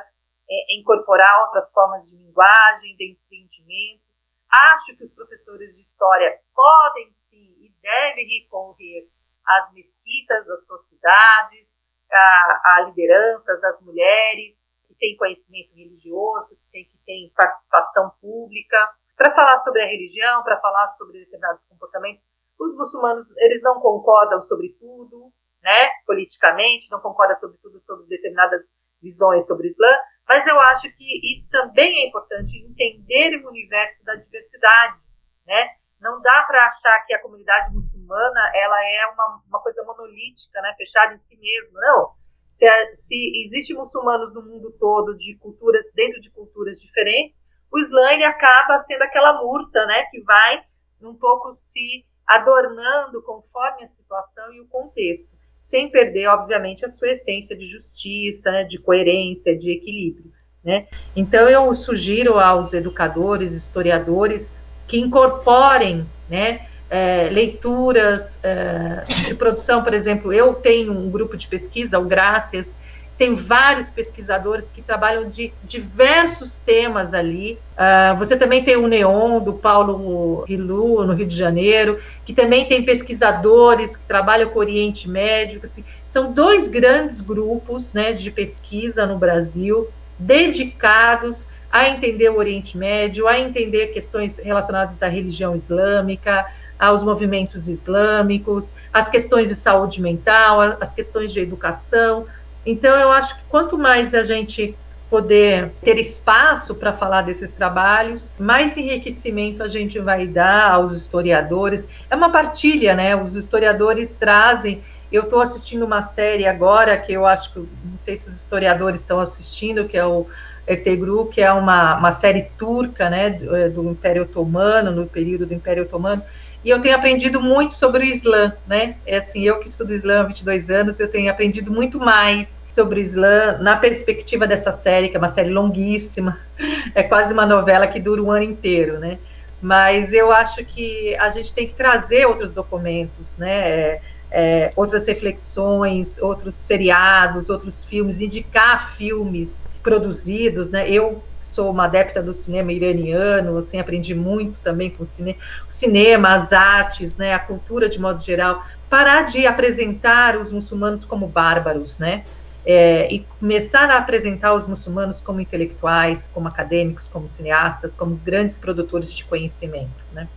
é, incorporar outras formas de linguagem, de entendimento. Acho que os professores de história podem sim e devem recorrer às mesquitas das suas cidades, a, a lideranças das mulheres que têm conhecimento religioso, que têm, que têm participação pública, para falar sobre a religião, para falar sobre determinados comportamentos. Os muçulmanos, eles não concordam sobre tudo, né, politicamente, não concordam sobre tudo, sobre determinadas visões sobre o Islã, mas eu acho que isso também é importante, entender o universo da diversidade, né? Não dá para achar que a comunidade muçulmana ela é uma, uma coisa monolítica, né, fechada em si mesma. Não. Se, se existe muçulmanos no mundo todo de culturas dentro de culturas diferentes, o Islã ele acaba sendo aquela murta, né, que vai um pouco se adornando conforme a situação e o contexto, sem perder, obviamente, a sua essência de justiça, né, de coerência, de equilíbrio. Né? Então, eu sugiro aos educadores, historiadores, que incorporem né, é, leituras é, de produção, por exemplo, eu tenho um grupo de pesquisa, o Graças, tem vários pesquisadores que trabalham de diversos temas ali. Uh, você também tem o Neon, do Paulo Rilu, no Rio de Janeiro, que também tem pesquisadores que trabalham com o Oriente Médio. Assim, são dois grandes grupos né, de pesquisa no Brasil, dedicados a entender o Oriente Médio, a entender questões relacionadas à religião islâmica, aos movimentos islâmicos, as questões de saúde mental, as questões de educação. Então, eu acho que quanto mais a gente poder ter espaço para falar desses trabalhos, mais enriquecimento a gente vai dar aos historiadores. É uma partilha, né? Os historiadores trazem. Eu estou assistindo uma série agora que eu acho que não sei se os historiadores estão assistindo, que é o Ertegru, que é uma, uma série turca, né, do, é, do, Império Otomano, no período do Império Otomano, e eu tenho aprendido muito sobre o Islã, né, é assim, eu que estudo Islã há 22 anos, eu tenho aprendido muito mais sobre o Islã na perspectiva dessa série, que é uma série longuíssima, <laughs> é quase uma novela que dura um ano inteiro, né, mas eu acho que a gente tem que trazer outros documentos, né, é, é, outras reflexões, outros seriados, outros filmes, indicar filmes produzidos, né? Eu sou uma adepta do cinema iraniano, assim, aprendi muito também com o, cine, cinema, as artes, né, a cultura de modo geral, parar de apresentar os muçulmanos como bárbaros, né, é, e começar a apresentar os muçulmanos como intelectuais, como acadêmicos, como cineastas, como grandes produtores de conhecimento, né.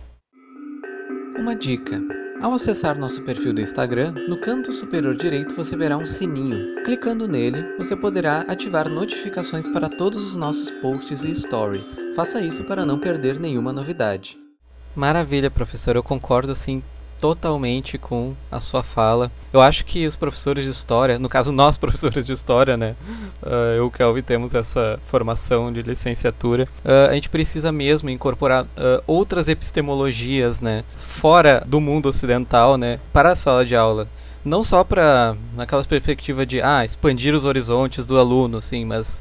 Uma dica. Ao acessar nosso perfil do Instagram, no canto superior direito você verá um sininho. Clicando nele, você poderá ativar notificações para todos os nossos posts e stories. Faça isso para não perder nenhuma novidade. Maravilha, professor, eu concordo assim totalmente com a sua fala. Eu acho que os professores de história, no caso nós <laughs> professores de história, né, uh, eu e o Kelvin temos essa formação de licenciatura, uh, a gente precisa mesmo incorporar uh, outras epistemologias, né, fora do mundo ocidental, né, para a sala de aula. Não só para naquela perspectiva de ah, expandir os horizontes do aluno, sim, mas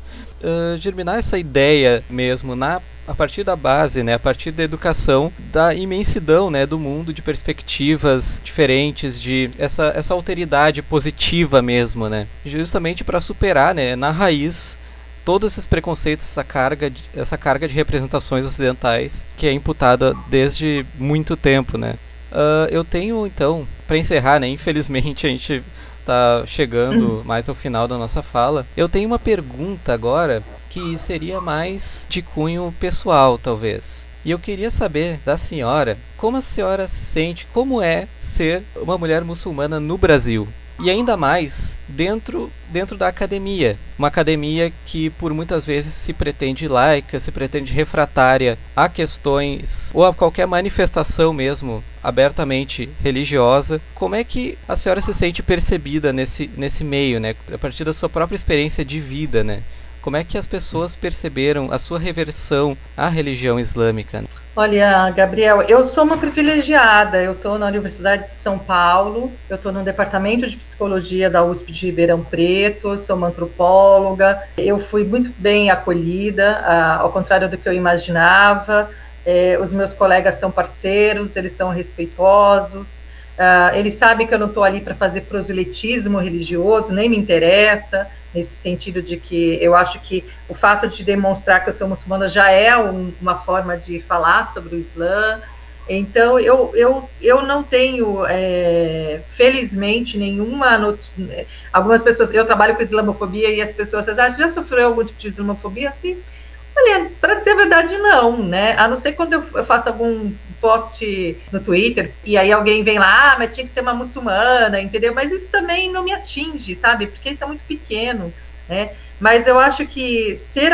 germinar essa ideia mesmo na a partir da base, né, a partir da educação, da imensidão, né, do mundo, de perspectivas diferentes, de essa, essa alteridade positiva mesmo, né, justamente para superar, né, na raiz todos esses preconceitos, essa carga, de, essa carga de representações ocidentais que é imputada desde muito tempo, né. Uh, eu tenho então, para encerrar, né, infelizmente a gente está chegando mais ao final da nossa fala. Eu tenho uma pergunta agora que seria mais de cunho pessoal, talvez. E eu queria saber da senhora como a senhora se sente, como é ser uma mulher muçulmana no Brasil. E ainda mais dentro, dentro da academia. Uma academia que por muitas vezes se pretende laica, se pretende refratária a questões ou a qualquer manifestação mesmo abertamente religiosa. Como é que a senhora se sente percebida nesse, nesse meio, né? A partir da sua própria experiência de vida, né? Como é que as pessoas perceberam a sua reversão à religião islâmica? Olha, Gabriel, eu sou uma privilegiada. Eu estou na Universidade de São Paulo, eu estou no departamento de psicologia da USP de Ribeirão Preto, sou uma antropóloga. Eu fui muito bem acolhida, ao contrário do que eu imaginava. É, os meus colegas são parceiros, eles são respeitosos. Uh, eles sabem que eu não estou ali para fazer proselitismo religioso, nem me interessa nesse sentido de que eu acho que o fato de demonstrar que eu sou muçulmana já é um, uma forma de falar sobre o Islã. Então, eu, eu, eu não tenho, é, felizmente, nenhuma. Not... Algumas pessoas. Eu trabalho com islamofobia e as pessoas dizem, ah, já sofreu algum tipo de islamofobia? Assim, olha, para dizer a verdade, não, né? A não ser quando eu, faço algum post no Twitter e aí alguém vem lá, ah, mas tinha que ser uma muçulmana, entendeu? Mas isso também não me atinge, sabe? Porque isso é muito pequeno, né? Mas eu acho que ser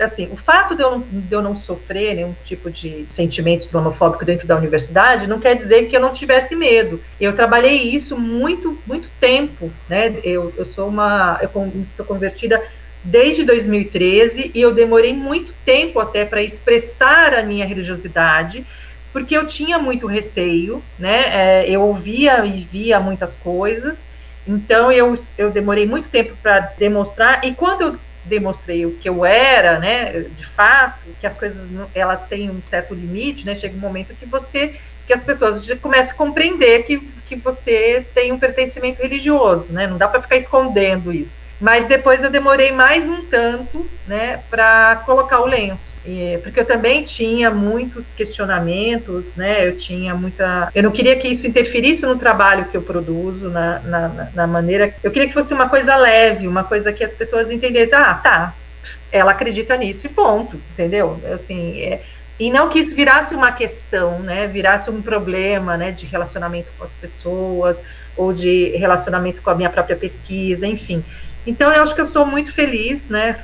assim, o fato de eu, não, de eu não sofrer nenhum tipo de sentimento islamofóbico dentro da universidade não quer dizer que eu não tivesse medo. Eu trabalhei isso muito, muito tempo, né? Eu, eu sou uma, eu sou convertida desde 2013 e eu demorei muito tempo até para expressar a minha religiosidade porque eu tinha muito receio, né? É, eu ouvia e via muitas coisas, então eu, eu demorei muito tempo para demonstrar, e quando eu demonstrei o que eu era, né, de fato, que as coisas elas têm um certo limite, né? Chega um momento que você que as pessoas começam a compreender que, que você tem um pertencimento religioso, né? Não dá para ficar escondendo isso. Mas depois eu demorei mais um tanto, né, para colocar o lenço. Porque eu também tinha muitos questionamentos, né? Eu tinha muita. Eu não queria que isso interferisse no trabalho que eu produzo, na, na, na maneira. Eu queria que fosse uma coisa leve, uma coisa que as pessoas entendessem. Ah, tá. Ela acredita nisso e ponto, entendeu? Assim, é, e não que isso virasse uma questão, né? Virasse um problema, né? De relacionamento com as pessoas ou de relacionamento com a minha própria pesquisa, enfim. Então, eu acho que eu sou muito feliz, né?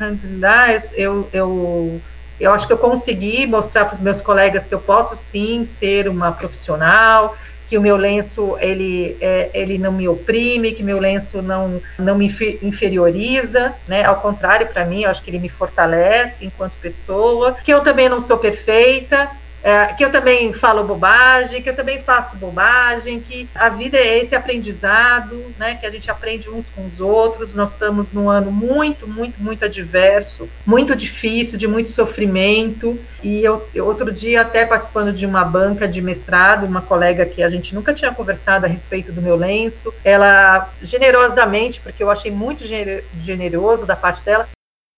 Eu, eu, eu acho que eu consegui mostrar para os meus colegas que eu posso sim ser uma profissional, que o meu lenço ele, é, ele não me oprime, que meu lenço não, não me inferioriza, né? Ao contrário, para mim, eu acho que ele me fortalece enquanto pessoa, que eu também não sou perfeita, é, que eu também falo bobagem, que eu também faço bobagem, que a vida é esse aprendizado, né, que a gente aprende uns com os outros. Nós estamos num ano muito, muito, muito adverso, muito difícil, de muito sofrimento. E eu, eu outro dia, até participando de uma banca de mestrado, uma colega que a gente nunca tinha conversado a respeito do meu lenço, ela generosamente, porque eu achei muito generoso da parte dela,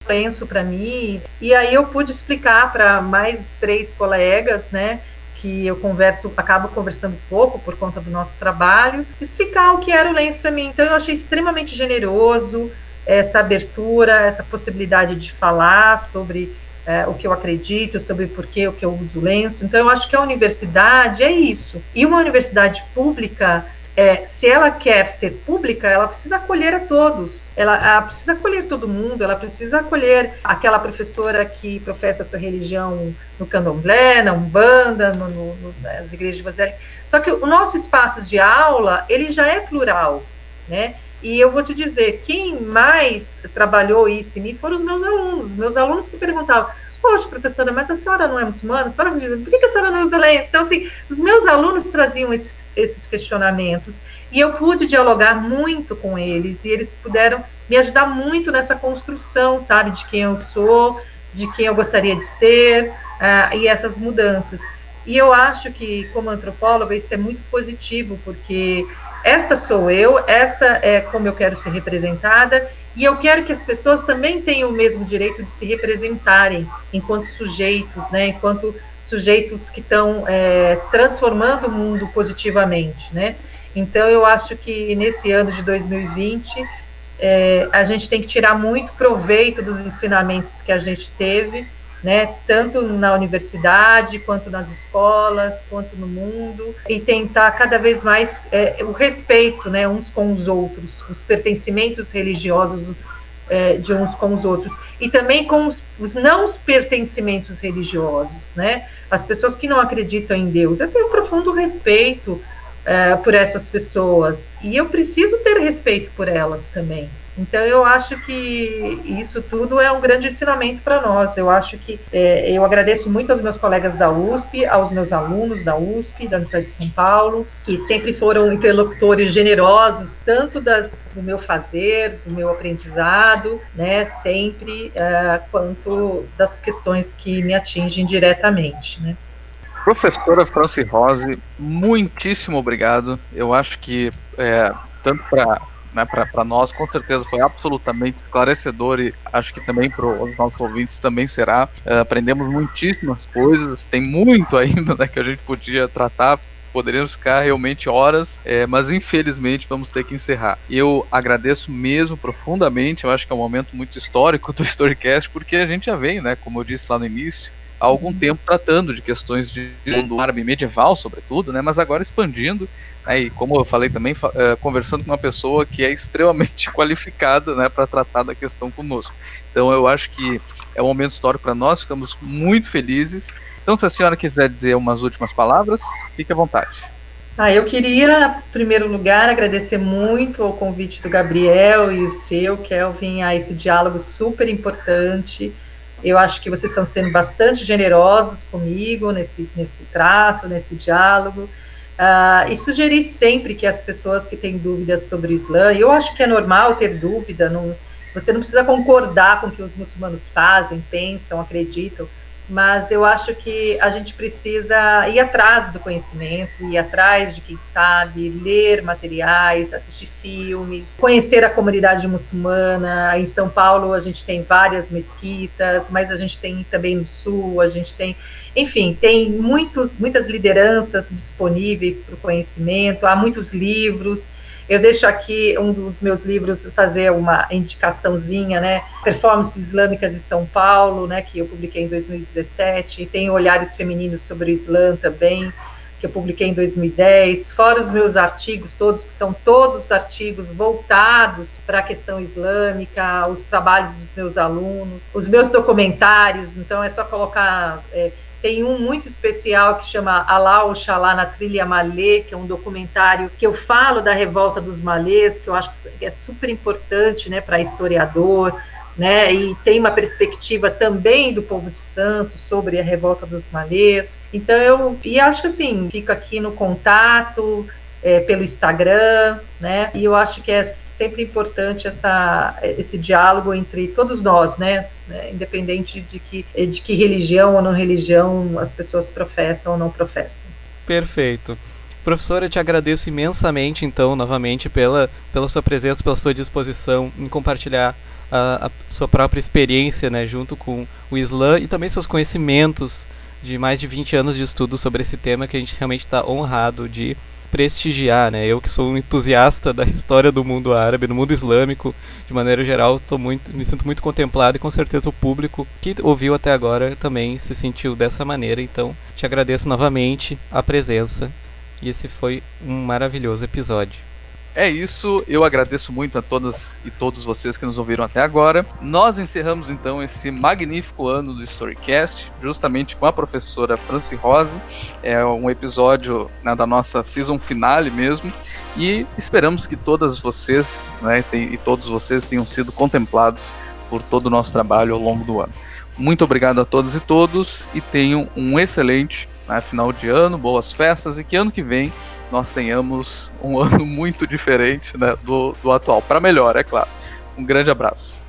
lenço para mim. E aí eu pude explicar para mais três colegas, né? Que eu converso, acabo conversando pouco por conta do nosso trabalho, explicar o que era o lenço para mim. Então eu achei extremamente generoso essa abertura, essa possibilidade de falar sobre é, o que eu acredito, sobre por que o que eu uso lenço. Então eu acho que a universidade é isso. E uma universidade pública é, se ela quer ser pública, ela precisa acolher a todos. Ela, ela, precisa acolher todo mundo, ela precisa acolher aquela professora que professa sua religião no candomblé, na umbanda, no, no, nas igrejas evangélicas. Só que o nosso espaço de aula, ele já é plural, né? E eu vou te dizer, quem mais trabalhou isso em mim foram os meus alunos. Meus alunos que perguntavam, poxa, professora, mas a senhora não é muçulmana? A senhora por que a senhora não usa lenço? Então, assim, os meus alunos traziam esses, esses questionamentos e eu pude dialogar muito com eles e eles puderam me ajudar muito nessa construção, sabe, de quem eu sou, de quem eu gostaria de ser uh, e essas mudanças. E eu acho que, como antropóloga, isso é muito positivo, porque esta sou eu, esta é como eu quero ser representada, e eu quero que as pessoas também tenham o mesmo direito de se representarem enquanto sujeitos, né, enquanto sujeitos que estão é, transformando o mundo positivamente, né? Então, eu acho que nesse ano de 2020, é, a gente tem que tirar muito proveito dos ensinamentos que a gente teve, né, tanto na universidade, quanto nas escolas, quanto no mundo, e tentar cada vez mais é, o respeito né, uns com os outros, os pertencimentos religiosos é, de uns com os outros, e também com os, os não pertencimentos religiosos, né? As pessoas que não acreditam em Deus. Eu tenho um profundo respeito é, por essas pessoas, e eu preciso ter respeito por elas também. Então, eu acho que isso tudo é um grande ensinamento para nós. Eu acho que é, eu agradeço muito aos meus colegas da USP, aos meus alunos da USP, da Universidade de São Paulo, que sempre foram interlocutores generosos, tanto das, do meu fazer, do meu aprendizado, né, sempre, uh, quanto das questões que me atingem diretamente, né. Professora Franci Rose, muitíssimo obrigado. Eu acho que é, tanto para né, para nós, com certeza foi absolutamente esclarecedor e acho que também para os nossos ouvintes também será. Uh, aprendemos muitíssimas coisas, tem muito ainda né, que a gente podia tratar, poderíamos ficar realmente horas, é, mas infelizmente vamos ter que encerrar. Eu agradeço mesmo profundamente, eu acho que é um momento muito histórico do <laughs> Storycast, porque a gente já vem, né, como eu disse lá no início, há algum tempo tratando de questões de mundo árabe medieval, sobretudo, né, mas agora expandindo né, e como eu falei também, uh, conversando com uma pessoa que é extremamente <laughs> qualificada né, para tratar da questão conosco. Então eu acho que é um momento histórico para nós, ficamos muito felizes. Então, se a senhora quiser dizer umas últimas palavras, fique à vontade. Ah, eu queria, em primeiro lugar, agradecer muito ao convite do Gabriel e o seu, Kelvin, a esse diálogo super importante. Eu acho que vocês estão sendo bastante generosos comigo nesse, nesse trato, nesse diálogo. Uh, e sugerir sempre que as pessoas que têm dúvidas sobre o Islã, eu acho que é normal ter dúvida, não, você não precisa concordar com o que os muçulmanos fazem, pensam, acreditam, mas eu acho que a gente precisa ir atrás do conhecimento, ir atrás de quem sabe, ler materiais, assistir filmes, conhecer a comunidade muçulmana. Em São Paulo a gente tem várias mesquitas, mas a gente tem também no sul, a gente tem enfim, tem muitos, muitas lideranças disponíveis para o conhecimento, há muitos livros. Eu deixo aqui um dos meus livros fazer uma indicaçãozinha, né? Performances Islâmicas em São Paulo, né? Que eu publiquei em 2017. E tem Olhares Femininos sobre o Islã também, que eu publiquei em 2010. Fora os meus artigos todos, que são todos artigos voltados para a questão islâmica, os trabalhos dos meus alunos, os meus documentários. Então é só colocar. É, tem um muito especial que chama Alá Oxalá na Trilha Malê, que é um documentário que eu falo da revolta dos malês, que eu acho que é super importante né, para historiador, né, e tem uma perspectiva também do povo de Santos sobre a revolta dos malês. Então eu e acho que assim, fico aqui no contato é, pelo Instagram, né? E eu acho que é sempre importante essa, esse diálogo entre todos nós, né? Independente de que, de que religião ou não religião as pessoas professam ou não professam. Perfeito. Professora, eu te agradeço imensamente, então, novamente, pela, pela sua presença, pela sua disposição em compartilhar a, a sua própria experiência né, junto com o Islã e também seus conhecimentos de mais de 20 anos de estudo sobre esse tema que a gente realmente está honrado de prestigiar, né? Eu que sou um entusiasta da história do mundo árabe, do mundo islâmico, de maneira geral, tô muito, me sinto muito contemplado e com certeza o público que ouviu até agora também se sentiu dessa maneira. Então, te agradeço novamente a presença e esse foi um maravilhoso episódio. É isso, eu agradeço muito a todas e todos vocês que nos ouviram até agora. Nós encerramos então esse magnífico ano do Storycast, justamente com a professora Franci Rose. É um episódio né, da nossa season finale mesmo. E esperamos que todas vocês né, e todos vocês tenham sido contemplados por todo o nosso trabalho ao longo do ano. Muito obrigado a todas e todos e tenham um excelente né, final de ano, boas festas e que ano que vem nós tenhamos um <laughs> ano muito diferente né, do, do atual. Para melhor, é claro. Um grande abraço.